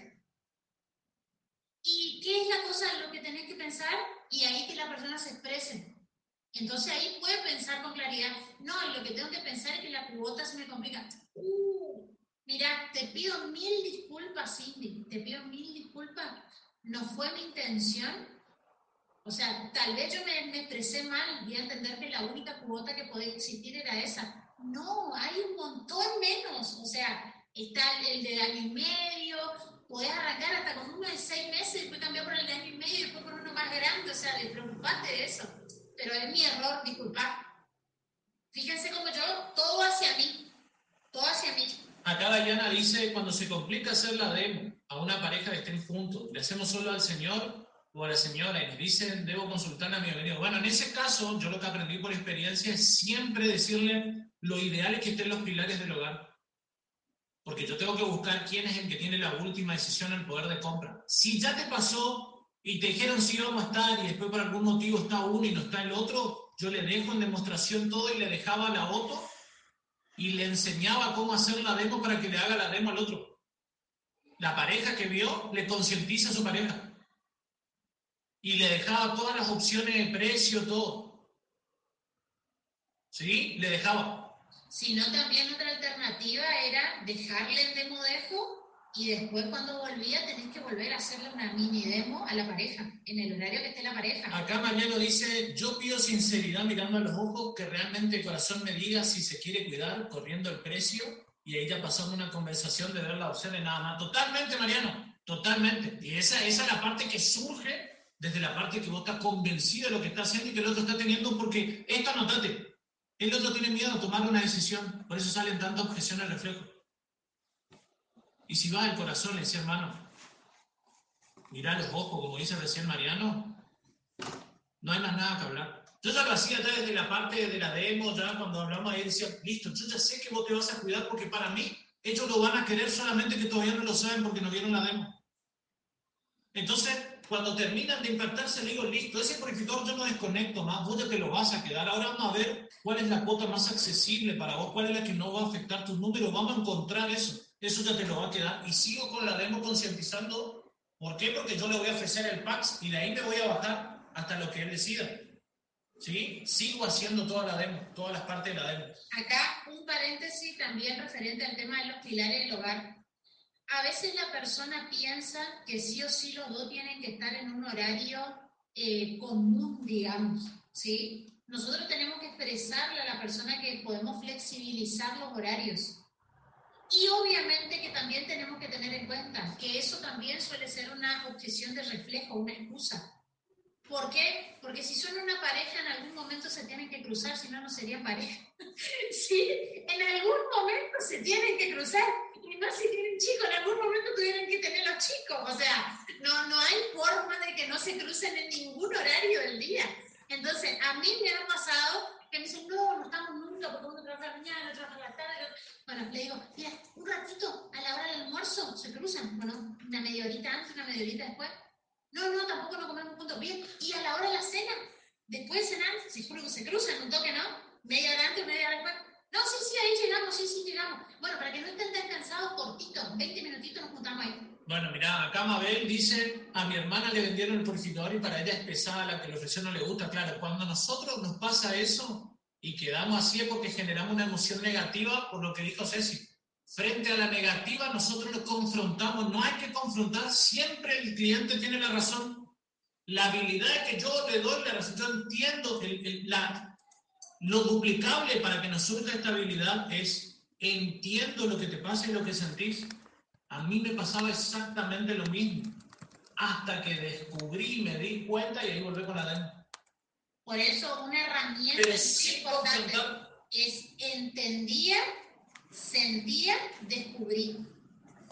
¿Y qué es la cosa lo que tenés que pensar? Y ahí que la persona se exprese. Entonces ahí puede pensar con claridad, no, lo que tengo que pensar es que la cuota se me complica. Uh, Mira, te pido mil disculpas, Cindy, te pido mil disculpas. No fue mi intención. O sea, tal vez yo me, me expresé mal y a entender que la única cuota que podía existir era esa. No, hay un montón menos. O sea, está el, de año y medio, podés arrancar hasta con uno de seis meses, después cambiar por el de año y medio, después por uno más grande. O sea, preocupate de eso. Pero es mi error, disculpa. Fíjense como yo, todo hacia mí, todo hacia mí. Acá Dayana dice, cuando se complica hacer la demo a una pareja que estén juntos, ¿le hacemos solo al señor o a la señora? Y nos dicen, debo consultar a mi amigo. Bueno, en ese caso, yo lo que aprendí por experiencia es siempre decirle, lo ideal es que estén los pilares del hogar. Porque yo tengo que buscar quién es el que tiene la última decisión en poder de compra. Si ya te pasó y te dijeron si vamos a estar y después por algún motivo está uno y no está el otro, yo le dejo en demostración todo y le dejaba la auto y le enseñaba cómo hacer la demo para que le haga la demo al otro. La pareja que vio le concientiza a su pareja y le dejaba todas las opciones de precio, todo. ¿Sí? Le dejaba. Si no, también otra alternativa era dejarle el demo dejo y después cuando volvía tenés que volver a hacerle una mini demo a la pareja, en el horario que esté la pareja. Acá Mariano dice, yo pido sinceridad mirando a los ojos, que realmente el corazón me diga si se quiere cuidar, corriendo el precio, y ella pasando una conversación de ver las opciones nada más. Totalmente, Mariano. Totalmente. Y esa, esa es la parte que surge desde la parte que vos estás convencido de lo que está haciendo y que el otro está teniendo, porque esto anotate, el otro tiene miedo a tomar una decisión, por eso salen tantas objeciones al reflejo. Y si vas al corazón, le decía hermano, mirá los ojos, como dice recién Mariano, no hay más nada que hablar. Yo ya lo hacía ya desde la parte de la demo, ya cuando hablamos ahí decía, listo, yo ya sé que vos te vas a cuidar porque para mí ellos lo van a querer solamente que todavía no lo saben porque no vieron la demo. Entonces, cuando terminan de impactarse, le digo, listo, ese purificador yo no desconecto más, vos ya te lo vas a quedar. Ahora vamos a ver cuál es la cuota más accesible para vos, cuál es la que no va a afectar tus números, vamos a encontrar eso. Eso ya te lo va a quedar. Y sigo con la demo concientizando. ¿Por qué? Porque yo le voy a ofrecer el PAX y de ahí me voy a bajar hasta lo que él decida. ¿Sí? Sigo haciendo toda la demo, todas las partes de la demo. Acá un paréntesis también referente al tema de los pilares del hogar. A veces la persona piensa que sí o sí los dos tienen que estar en un horario eh, común, digamos, ¿sí? Nosotros tenemos que expresarle a la persona que podemos flexibilizar los horarios. Y obviamente que también tenemos que tener en cuenta que eso también suele ser una objeción de reflejo, una excusa. ¿Por qué? Porque si son una pareja, en algún momento se tienen que cruzar, si no, no serían pareja. sí, en algún momento se tienen que cruzar. Y más si tienen chicos, en algún momento tuvieran que tener los chicos. O sea, no, no hay forma de que no se crucen en ningún horario del día. Entonces, a mí me ha pasado que me dicen, no, no estamos nunca porque uno trabaja la mañana, otro trabaja la tarde. Bueno, le digo, mira, un ratito a la hora del almuerzo se cruzan. Bueno, una media horita antes, una media horita después. No, no, tampoco nos comemos juntos. Bien, y a la hora de la cena, después de cenar, se, se cruzan un toque, ¿no? Media hora antes, media hora después. No, sí, sí, ahí llegamos, sí, sí, llegamos. Bueno, para que no estén tan cansados, cortitos, 20 minutitos nos juntamos ahí. Bueno, mira, acá Mabel dice, a mi hermana le vendieron el purificador y para ella es pesada, la que le ofreció no le gusta. Claro, cuando a nosotros nos pasa eso y quedamos así es porque generamos una emoción negativa por lo que dijo Ceci. Frente a la negativa nosotros nos confrontamos, no hay que confrontar, siempre el cliente tiene la razón. La habilidad que yo le doy la razón, yo entiendo la, lo duplicable para que nos surja esta habilidad es entiendo lo que te pasa y lo que sentís. A mí me pasaba exactamente lo mismo, hasta que descubrí, me di cuenta y ahí volví con la demo. Por eso una herramienta importante es entendía sentía, descubrí.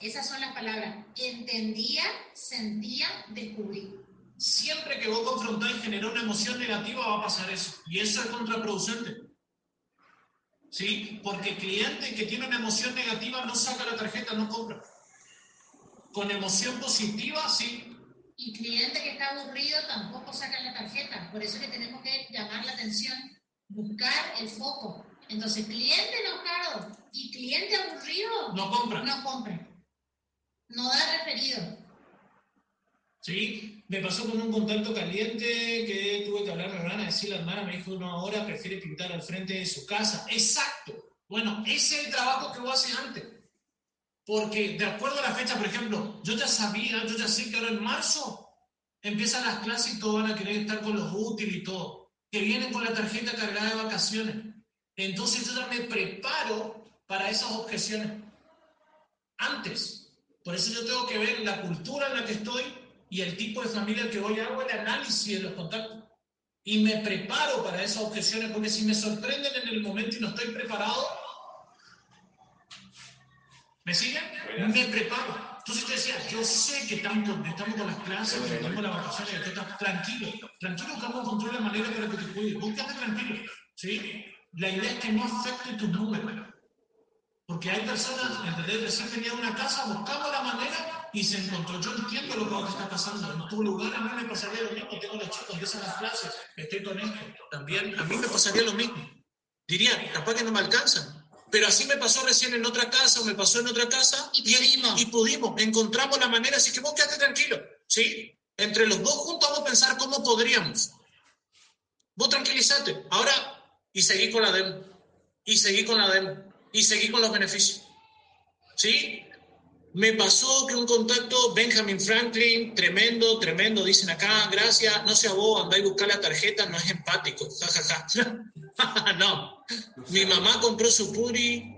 Esas son las palabras. Entendía, sentía, descubrí. Siempre que vos confrontás y generás una emoción negativa va a pasar eso. Y eso es contraproducente. ¿Sí? Porque el cliente que tiene una emoción negativa no saca la tarjeta, no compra. Con emoción positiva, sí. Y cliente que está aburrido tampoco saca la tarjeta. Por eso es que tenemos que llamar la atención, buscar el foco. Entonces, cliente enojado y cliente aburrido no compra. No compra. No da referido. Sí, me pasó con un contacto caliente que tuve que hablar a mi hermana, decirle a la hermana, me dijo una hora, prefiere pintar al frente de su casa. Exacto. Bueno, ese es el trabajo que vos haces antes. Porque de acuerdo a la fecha, por ejemplo, yo ya sabía, yo ya sé que ahora en marzo empiezan las clases y todos van a querer estar con los útiles y todo. Que vienen con la tarjeta cargada de vacaciones. Entonces yo ya me preparo para esas objeciones antes. Por eso yo tengo que ver la cultura en la que estoy y el tipo de familia que voy hago el análisis de los contactos. Y me preparo para esas objeciones, porque si me sorprenden en el momento y no estoy preparado, ¿me siguen? Me preparo. Entonces yo decía, yo sé que estamos, estamos con las clases, que estamos con las vacaciones, estás tranquilo, tranquilo, que a encontrar la manera para que te cuides. Búscate tranquilo, ¿sí? La idea es que no afecte tu número. Porque hay personas, ¿entendés? Recién tenía una casa, buscamos la manera y se encontró. Yo entiendo lo que está pasando. En tu lugar a mí me pasaría lo mismo. Tengo los chicos, empiezan las clases, estoy con esto. También a mí me pasaría lo mismo. Diría, capaz que no me alcanzan. Pero así me pasó recién en otra casa o me pasó en otra casa y pudimos. Y, pudimos, encontramos la manera. Así que vos quédate tranquilo, ¿sí? Entre los dos juntos vamos a pensar cómo podríamos. Vos tranquilízate. Ahora y seguí con la demo, y seguí con la demo, y seguí con los beneficios. ¿Sí? Me pasó que un contacto, Benjamin Franklin, tremendo, tremendo, dicen acá, gracias, no sea vos, andá y buscar la tarjeta, no es empático, jajaja. no, mi mamá compró su puri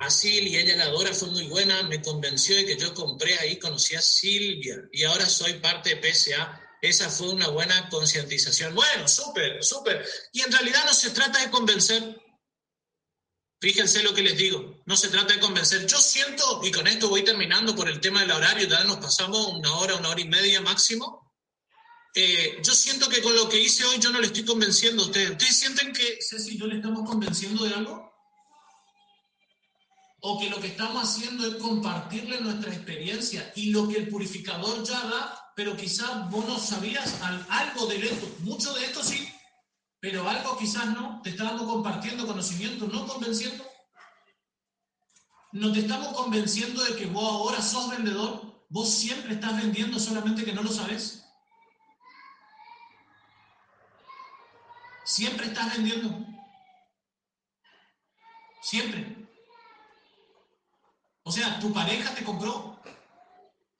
a Sil y ella la adora, fue muy buena, me convenció de que yo compré ahí, conocí a Silvia y ahora soy parte de PSA. Esa fue una buena concientización. Bueno, súper, súper. Y en realidad no se trata de convencer. Fíjense lo que les digo, no se trata de convencer. Yo siento, y con esto voy terminando por el tema del horario, ya nos pasamos una hora, una hora y media máximo. Eh, yo siento que con lo que hice hoy yo no le estoy convenciendo a ustedes. ¿Ustedes sienten que Ceci yo le estamos convenciendo de algo? o que lo que estamos haciendo es compartirle nuestra experiencia y lo que el purificador ya da, pero quizás vos no sabías algo de esto, mucho de esto sí, pero algo quizás no, te estamos compartiendo conocimiento, no convenciendo. No te estamos convenciendo de que vos ahora sos vendedor, vos siempre estás vendiendo solamente que no lo sabes. Siempre estás vendiendo. Siempre. O sea, tu pareja te compró,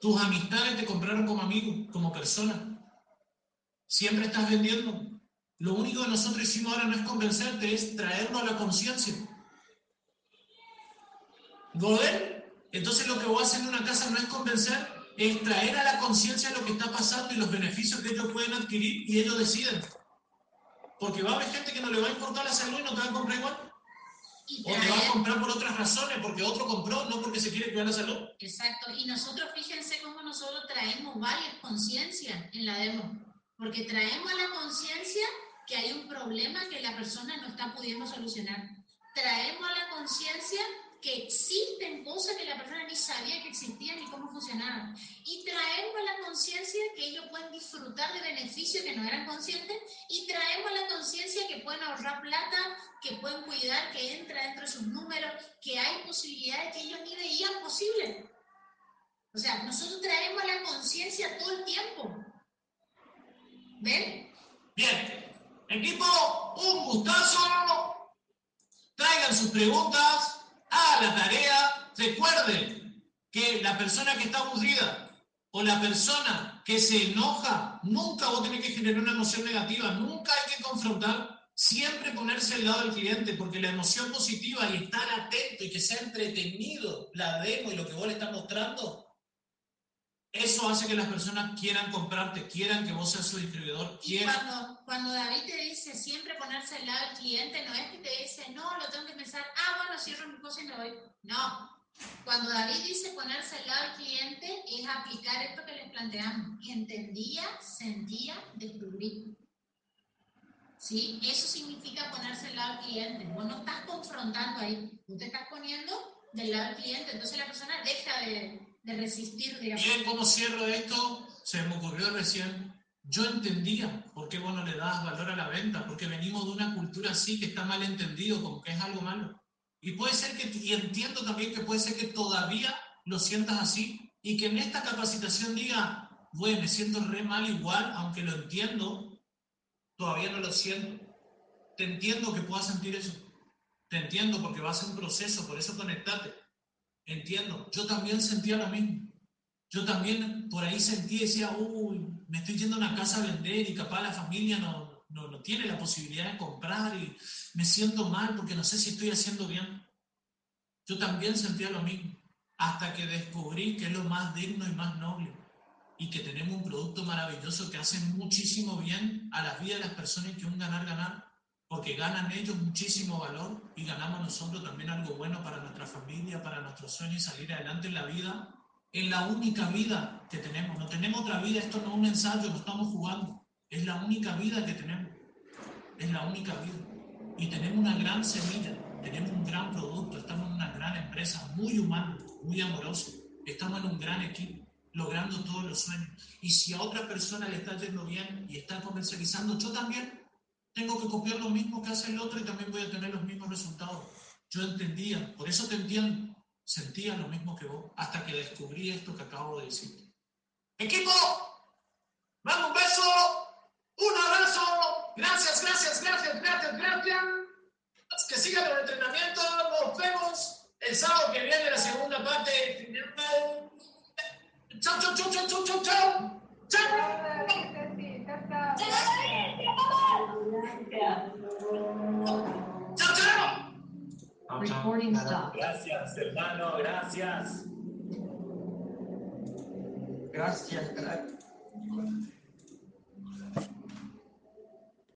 tus amistades te compraron como amigo, como persona. Siempre estás vendiendo. Lo único que nosotros hicimos ahora no es convencerte, es traerlo a la conciencia. ¿Goder? Entonces lo que vos haces en una casa no es convencer, es traer a la conciencia lo que está pasando y los beneficios que ellos pueden adquirir y ellos deciden. Porque va a haber gente que no le va a importar la salud y no te va a comprar igual o te va a comprar por otras razones, porque otro compró, no porque se quiere cuidar la salud. Exacto, y nosotros fíjense cómo nosotros traemos varias conciencias en la demo, porque traemos a la conciencia que hay un problema que la persona no está pudiendo solucionar. Traemos a la conciencia que existen cosas que la persona ni sabía que existían ni cómo funcionaban. Y traemos a la conciencia que ellos pueden disfrutar de beneficios que no eran conscientes y traemos a la conciencia que pueden ahorrar plata, que pueden cuidar, que entra dentro de sus números, que hay posibilidades que ellos ni veían posibles. O sea, nosotros traemos a la conciencia todo el tiempo. ¿Ven? Bien. Equipo, un gustazo. Traigan sus preguntas la tarea, recuerden que la persona que está aburrida o la persona que se enoja, nunca vos tenés que generar una emoción negativa, nunca hay que confrontar, siempre ponerse al lado del cliente, porque la emoción positiva y estar atento y que sea entretenido la demo y lo que vos le estás mostrando, eso hace que las personas quieran comprarte, quieran que vos seas su distribuidor. Y cuando, cuando David siempre ponerse al lado del cliente, no es que te dice, no, lo tengo que pensar, ah, bueno, cierro mi cosa y me voy. No. Cuando David dice ponerse al lado del cliente, es aplicar esto que les planteamos. Entendía, sentía, descubrí. ¿Sí? Eso significa ponerse al lado del cliente. Vos no estás confrontando ahí, tú te estás poniendo del lado del cliente. Entonces la persona deja de, de resistir, digamos. ¿cómo cierro esto? Se me ocurrió recién. Yo entendía por qué vos no le das valor a la venta, porque venimos de una cultura así que está mal entendido, como que es algo malo. Y puede ser que, y entiendo también que puede ser que todavía lo sientas así y que en esta capacitación diga, bueno, me siento re mal igual, aunque lo entiendo, todavía no lo siento. Te entiendo que puedas sentir eso. Te entiendo porque va a ser un proceso, por eso conectate. Entiendo, yo también sentía lo mismo. Yo también por ahí sentí, decía, uy, me estoy yendo a una casa a vender y capaz la familia no, no, no tiene la posibilidad de comprar y me siento mal porque no sé si estoy haciendo bien. Yo también sentía lo mismo, hasta que descubrí que es lo más digno y más noble y que tenemos un producto maravilloso que hace muchísimo bien a la vida de las personas que un ganar-ganar porque ganan ellos muchísimo valor y ganamos nosotros también algo bueno para nuestra familia, para nuestros sueños y salir adelante en la vida. Es la única vida que tenemos, no tenemos otra vida, esto no es un ensayo, no estamos jugando, es la única vida que tenemos, es la única vida. Y tenemos una gran semilla, tenemos un gran producto, estamos en una gran empresa, muy humana, muy amorosa, estamos en un gran equipo logrando todos los sueños. Y si a otra persona le está yendo bien y está comercializando, yo también tengo que copiar lo mismo que hace el otro y también voy a tener los mismos resultados. Yo entendía, por eso te entiendo, sentía lo mismo que vos, hasta que descubrí esto que acabo de decir. Equipo, mando un beso, un abrazo, gracias, gracias, gracias, gracias, gracias. Que sigan el entrenamiento, nos vemos el sábado que viene la segunda parte. Chao, chao, chao. Chao. Chao, chao. Chao, chao. Recording stopped. Gracias, hermano, gracias. Gracias, crack.